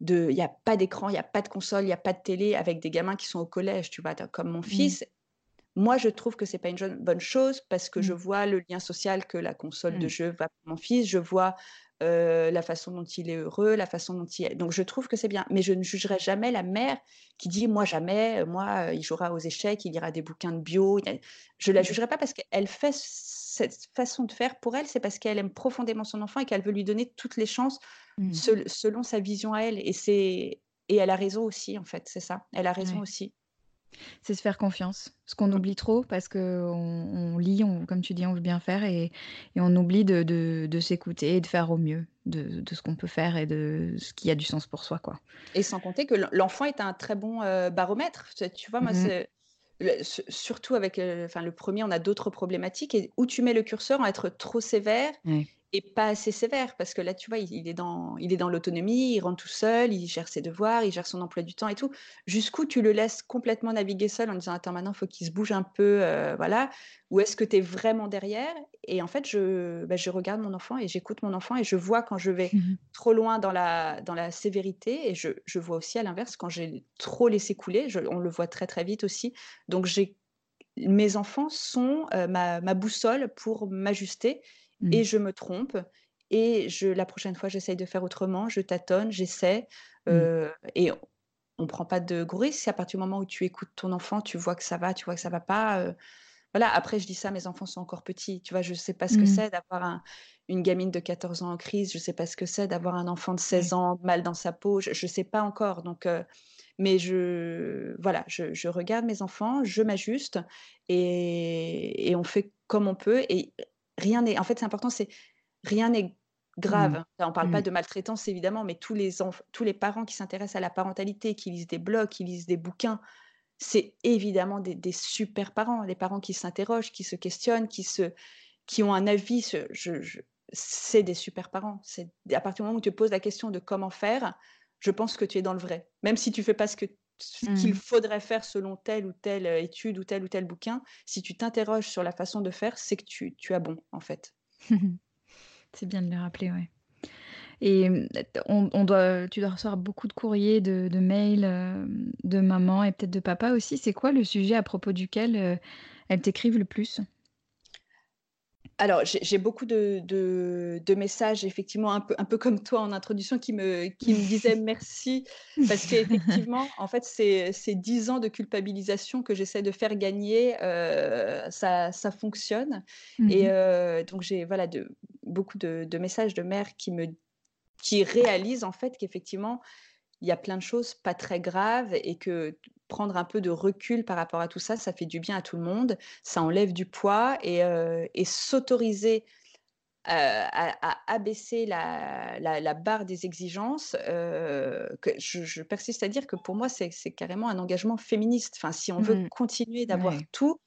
de, il n'y a pas d'écran, il n'y a pas de console, il n'y a pas de télé, avec des gamins qui sont au collège, tu vois, comme mon mmh. fils. Moi, je trouve que c'est pas une bonne chose parce que je mmh. vois le lien social que la console de mmh. jeu va pour mon fils. Je vois la façon dont il est heureux, la façon dont il est. Donc, je trouve que c'est bien. Mais je ne jugerai jamais la mère qui dit Moi, jamais, moi, il jouera aux échecs, il lira des bouquins de bio. Je la mmh. jugerai pas parce qu'elle fait cette façon de faire pour elle, c'est parce qu'elle aime profondément son enfant et qu'elle veut lui donner toutes les chances selon sa vision à elle. Et, c'est... et elle a raison aussi, en fait, c'est ça. Elle a raison aussi. C'est se faire confiance. Ce qu'on oublie trop parce qu'on on lit, on, comme tu dis, on veut bien faire et, et on oublie de, de, de s'écouter et de faire au mieux de, de ce qu'on peut faire et de ce qui a du sens pour soi. Quoi. Et sans compter que l'enfant est un très bon euh, baromètre. Tu vois, moi, c'est surtout avec enfin, le premier, on a d'autres problématiques et où tu mets le curseur en être trop sévère et pas assez sévère parce que là, tu vois, il, est dans, il est dans l'autonomie, il rentre tout seul, il gère ses devoirs, il gère son emploi du temps et tout. Jusqu'où tu le laisses complètement naviguer seul en disant attends maintenant il faut qu'il se bouge un peu, euh, voilà. Ou est-ce que tu es vraiment derrière? Et en fait, je, bah, je regarde mon enfant et j'écoute mon enfant et je vois quand je vais mmh trop loin dans la, dans la sévérité et je, je vois aussi à l'inverse quand j'ai trop laissé couler. on le voit très très vite aussi. Donc j'ai mes enfants sont euh, ma, ma boussole pour m'ajuster et mmh. je me trompe et je la prochaine fois, j'essaye de faire autrement, je tâtonne, j'essaie, mmh. et on ne prend pas de gros risques. À partir du moment où tu écoutes ton enfant, tu vois que ça va, tu vois que ça va pas, voilà. Après je dis ça, mes enfants sont encore petits, tu vois? Je sais pas ce que mmh. c'est d'avoir une gamine de 14 ans en crise, je sais pas ce que c'est d'avoir un enfant de 16 ans mal dans sa peau, je ne sais pas encore donc mais je voilà, je regarde mes enfants, je m'ajuste et et on fait comme on peut et rien n'est en fait, c'est important, c'est rien n'est grave. Mmh. on ne parle pas mmh. de maltraitance évidemment, mais tous les tous les parents qui s'intéressent à la parentalité, qui lisent des blogs, qui lisent des bouquins, c'est évidemment des, super parents, des parents qui s'interrogent, qui se questionnent, qui se qui ont un avis. Je, c'est des super parents. C'est à partir du moment où tu te poses la question de comment faire, je pense que tu es dans le vrai. Même si tu fais pas ce que ce qu'il mmh. faudrait faire selon telle ou telle euh, étude ou tel ou tel bouquin, si tu t'interroges sur la façon de faire, c'est que tu, tu as bon, en fait. c'est bien de le rappeler, ouais. Et mmh, on, doit, tu dois recevoir beaucoup de courriers, de, mails euh, de maman et peut-être de papa aussi. C'est quoi le sujet à propos duquel euh, elles t'écrivent le plus? Alors, j'ai beaucoup de messages effectivement un peu un peu comme toi en introduction qui me qui me disaient merci. Parce qu'effectivement, en fait, c'est c'est 10 ans de culpabilisation que j'essaie de faire gagner, euh, ça ça fonctionne. Et mmh euh, donc j'ai voilà de beaucoup de de messages de mères qui me qui réalisent en fait qu'effectivement, il y a plein de choses pas très graves et que prendre un peu de recul par rapport à tout ça, ça fait du bien à tout le monde, ça enlève du poids et, euh, s'autoriser euh, à, abaisser la, barre des exigences, euh, que je, persiste à dire que pour moi, c'est carrément un engagement féministe. Enfin, si on veut mmh. continuer d'avoir tout,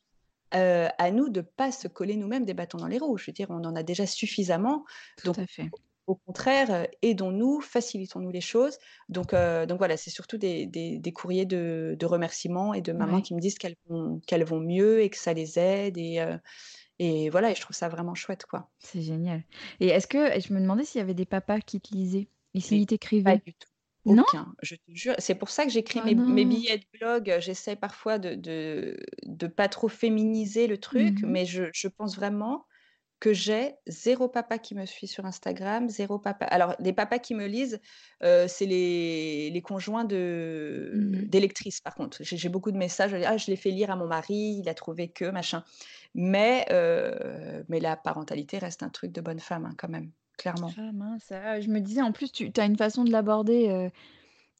à nous de ne pas se coller nous-mêmes des bâtons dans les roues. Je veux dire, on en a déjà suffisamment. Tout à fait. Au contraire, euh, aidons-nous, facilitons-nous les choses. Donc, euh, donc voilà, c'est surtout des, des, courriers de, de, remerciements et de mamans qui me disent qu'elles vont, qu'elles vont mieux et que ça les aide. Et, euh, et voilà, et je trouve ça vraiment chouette, quoi. C'est génial. Et est-ce que, je me demandais s'il y avait des papas qui te lisaient et s'ils t'écrivaient? Pas du tout. Aucun, je te jure. C'est pour ça que j'écris oh mes, mes, billets de blog. J'essaie parfois de, de, de, pas trop féminiser le truc, mmh mais je, je pense vraiment que j'ai zéro papa qui me suit sur Instagram, zéro papa. Alors, les papas qui me lisent, euh, c'est les, les conjoints de, mmh d'électrices, par contre. J'ai, beaucoup de messages, ah, je l'ai fait lire à mon mari, il a trouvé que, machin. Mais, euh, mais la parentalité reste un truc de bonne femme, hein, quand même, clairement. Ah mince, ah, je me disais, en plus, tu as une façon de l'aborder euh,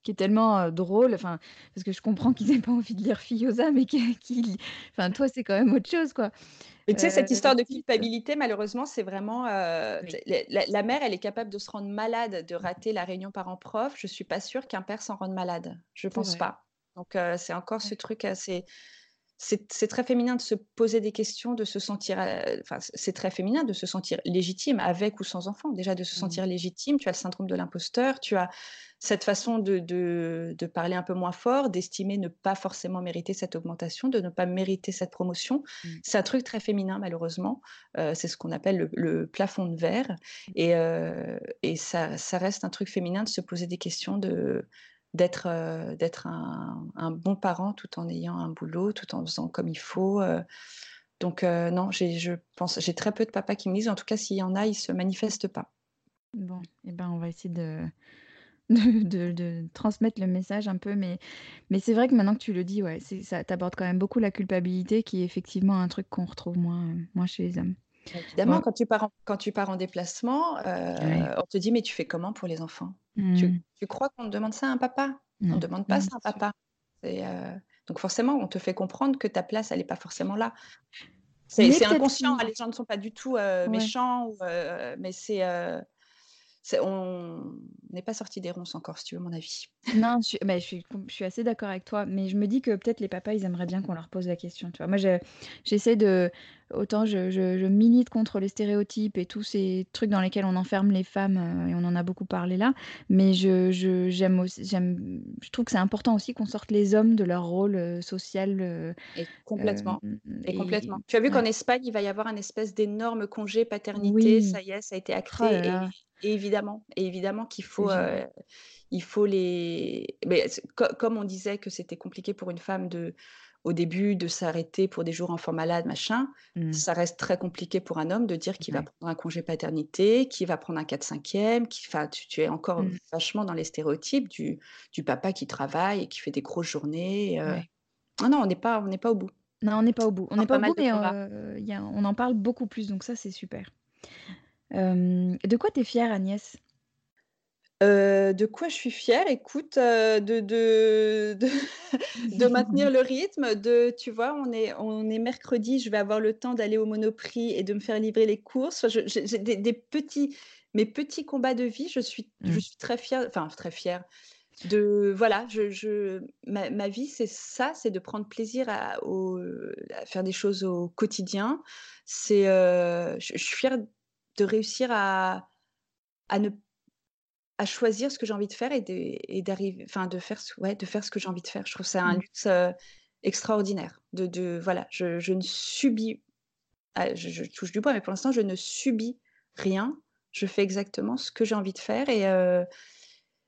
qui est tellement drôle, enfin, parce que je comprends qu'ils n'aient pas envie de lire Fioza, mais qui, enfin, toi, c'est quand même autre chose, quoi. Mais tu sais, cette histoire de culpabilité, malheureusement, c'est vraiment. la, mère, elle est capable de se rendre malade, de rater la réunion parents-prof. Je suis pas sûre qu'un père s'en rende malade. Je pense pas. Donc, c'est encore ce truc assez c'est très féminin de se poser des questions, de se sentir, euh, enfin, c'est très féminin de se sentir légitime avec ou sans enfant. Déjà, de se mmh. sentir légitime, tu as le syndrome de l'imposteur, tu as cette façon de, de, parler un peu moins fort, d'estimer ne pas forcément mériter cette augmentation, de ne pas mériter cette promotion. Mmh. C'est un truc très féminin, malheureusement. Euh, c'est ce qu'on appelle le, plafond de verre. Et, euh, et ça, ça reste un truc féminin de se poser des questions de d'être d'être un, bon parent tout en ayant un boulot, tout en faisant comme il faut. Donc non, j'ai je pense j'ai très peu de papas qui me disent. En tout cas, s'il y en a, ils se manifestent pas. Bon, et eh ben on va essayer de de, de, transmettre le message un peu, mais, mais c'est vrai que maintenant que tu le dis, ouais, ça t'aborde quand même beaucoup la culpabilité, qui est effectivement un truc qu'on retrouve moins, moins chez les hommes. Évidemment, quand, tu pars en, quand tu pars en déplacement, on te dit, mais tu fais comment pour les enfants? Tu, mmh. tu, crois qu'on demande ça à un papa? On ne demande pas ça à un papa. Euh, donc forcément, on te fait comprendre que ta place, elle n'est pas forcément là. C'est inconscient, les gens ne sont pas du tout euh, méchants, euh, mais c'est on n'est pas sorti des ronces encore, si tu veux mon avis. Non, je, je, suis, je suis assez d'accord avec toi, mais je me dis que peut-être les papas, ils aimeraient bien qu'on leur pose la question. Tu vois, moi, j'essaie de, autant je, je, milite contre les stéréotypes et tous ces trucs dans lesquels on enferme les femmes, euh, et on en a beaucoup parlé là, mais je, j'aime aussi, j'aime, je trouve que c'est important aussi qu'on sorte les hommes de leur rôle euh, social. Euh, et complètement. et, complètement. Tu as vu qu'en Espagne, il va y avoir un espèce d'énorme congé paternité, ça y est, ça a été acté. Oh évidemment, et évidemment qu'il faut, euh, il faut les. Mais comme on disait que c'était compliqué pour une femme de, au début, de s'arrêter pour des jours enfants malades, machin, mmh. ça reste très compliqué pour un homme de dire qu'il va prendre un congé paternité, qu'il va prendre un 4-5e, qui, tu, tu, es encore mmh. vachement dans les stéréotypes du, du, papa qui travaille et qui fait des grosses journées. Euh... Ah non, on n'est pas, on pas au bout. Non, on n'est pas au bout. On n'est pas au bout, mais euh, y a, on en parle beaucoup plus, donc ça c'est super de quoi tu es fière, Agnès? de quoi je suis fière? Écoute, de de de maintenir le rythme, de tu vois, on est on est mercredi, je vais avoir le temps d'aller au Monoprix et de me faire livrer les courses. j'ai des petits mes petits combats de vie, je suis je mmh. suis très fière, enfin très fière de voilà, je je ma ma vie, c'est ça, c'est de prendre plaisir à au à faire des choses au quotidien. C'est, je je suis fière de réussir à, à ne à choisir ce que j'ai envie de faire et d'arriver enfin de faire ce, ouais, de faire ce que j'ai envie de faire. Je trouve ça un mmh. luxe extraordinaire de, de voilà je, je ne subis ah, je, touche du bois mais pour l'instant je ne subis rien. Je fais exactement ce que j'ai envie de faire et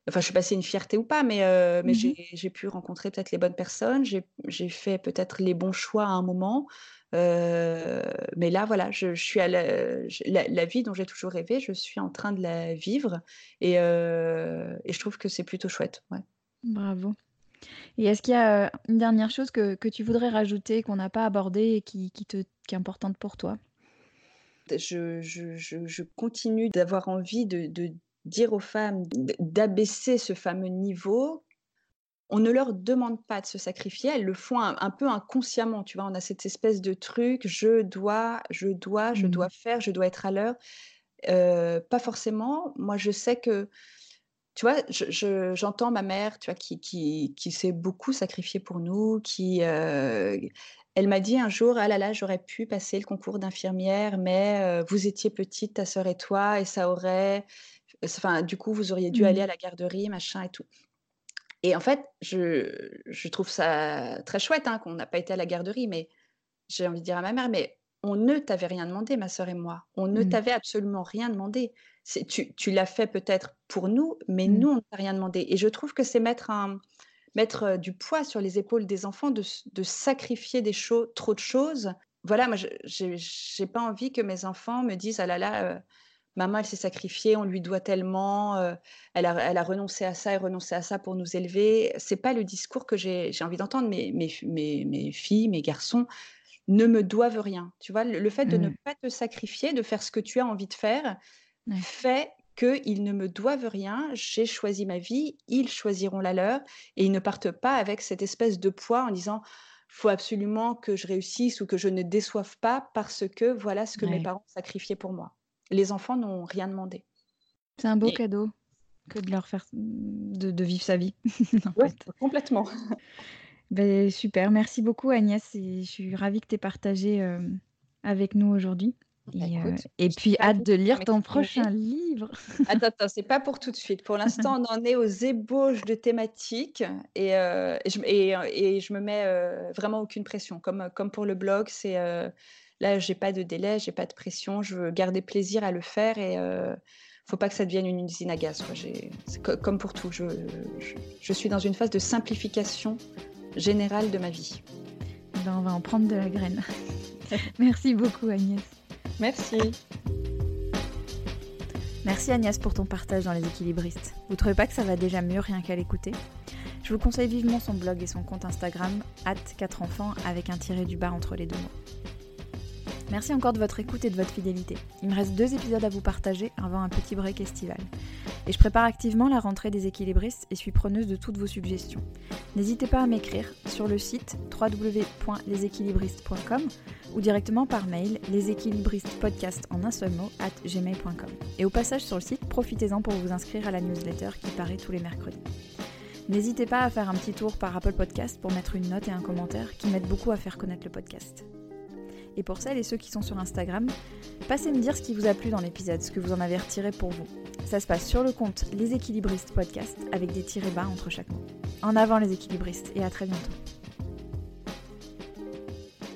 enfin je suis passée une fierté ou pas mais mais mmh j'ai pu rencontrer peut-être les bonnes personnes. J'ai fait peut-être les bons choix à un moment mais là, voilà, je, suis à la, vie dont j'ai toujours rêvé, je suis en train de la vivre et, et je trouve que c'est plutôt chouette. Ouais. Bravo. Et est-ce qu'il y a une dernière chose que, que tu voudrais rajouter, qu'on n'a pas abordé et qui, qui, te, qui est importante pour toi? Je, je, je, continue d'avoir envie de, de dire aux femmes d'abaisser ce fameux niveau on ne leur demande pas de se sacrifier, elles le font un, peu inconsciemment, tu vois. On a cette espèce de truc, je dois, je dois, je mmh. dois faire, je dois être à l'heure. Euh, pas forcément. Moi, je sais que, tu vois, j'entends ma mère, tu vois, qui, qui, s'est beaucoup sacrifiée pour nous, qui, euh, elle m'a dit un jour, ah là là, j'aurais pu passer le concours d'infirmière, mais euh, vous étiez petite, ta sœur et toi, et ça aurait, enfin, du coup, vous auriez dû aller mmh. à la garderie, machin et tout. Et en fait, je, trouve ça très chouette hein, qu'on n'a pas été à la garderie, mais j'ai envie de dire à ma mère, mais on ne t'avait rien demandé, ma sœur et moi. On ne mmh. t'avait absolument rien demandé. Tu, tu l'as fait peut-être pour nous, mais mmh. nous, on ne t'a rien demandé. Et je trouve que c'est mettre, un, mettre du poids sur les épaules des enfants de, de sacrifier des choses, trop de choses. Voilà, moi, je n'ai pas envie que mes enfants me disent, ah là là, maman, elle s'est sacrifiée, on lui doit tellement, euh, elle, a, elle, a, renoncé à ça et renoncé à ça pour nous élever. C'est pas le discours que j'ai envie d'entendre. Mes, mes, mes, filles, mes garçons ne me doivent rien. Tu vois, le, fait de ne mmh. pas te sacrifier, de faire ce que tu as envie de faire, fait qu'ils ne me doivent rien. J'ai choisi ma vie, ils choisiront la leur, et ils ne partent pas avec cette espèce de poids en disant faut absolument que je réussisse ou que je ne déçoive pas parce que voilà ce que mes parents ont sacrifié pour moi les enfants n'ont rien demandé. C'est un beau cadeau que de leur faire de, vivre sa vie. complètement. Ben, super, merci beaucoup Agnès. je suis ravie que tu aies partagé euh, avec nous aujourd'hui. Bah, euh, et, puis hâte de lire ton prochain livre. attends, attends, c'est pas pour tout de suite. Pour l'instant, on en est aux ébauches de thématiques et, euh, et, je, et, je, me mets vraiment aucune pression. Comme, comme pour le blog, c'est Là, j'ai pas de délai, j'ai pas de pression, je veux garder plaisir à le faire et euh, faut pas que ça devienne une usine à gaz. Comme pour tout, je, je, suis dans une phase de simplification générale de ma vie. Ben, on va en prendre de la graine. Merci beaucoup Agnès. Merci. Merci Agnès pour ton partage dans les équilibristes. Vous trouvez pas que ça va déjà mieux rien qu'à l'écouter? Je vous conseille vivement son blog et son compte Instagram, at 4 enfants avec un tiré du bas entre les deux mots. Merci encore de votre écoute et de votre fidélité. Il me reste deux épisodes à vous partager avant un petit break estival. Et je prépare activement la rentrée des équilibristes et suis preneuse de toutes vos suggestions. N'hésitez pas à m'écrire sur le site www.leséquilibristes.com ou directement par mail leséquilibristepodcast en un seul mot at gmail.com. Et au passage sur le site, profitez-en pour vous inscrire à la newsletter qui paraît tous les mercredis. N'hésitez pas à faire un petit tour par Apple Podcast pour mettre une note et un commentaire qui m'aident beaucoup à faire connaître le podcast. Pour celles et ceux qui sont sur Instagram, passez me dire ce qui vous a plu dans l'épisode, ce que vous en avez retiré pour vous. Ça se passe sur le compte Les Équilibristes Podcast avec des tirés bas entre chaque mot. En avant les équilibristes et à très bientôt.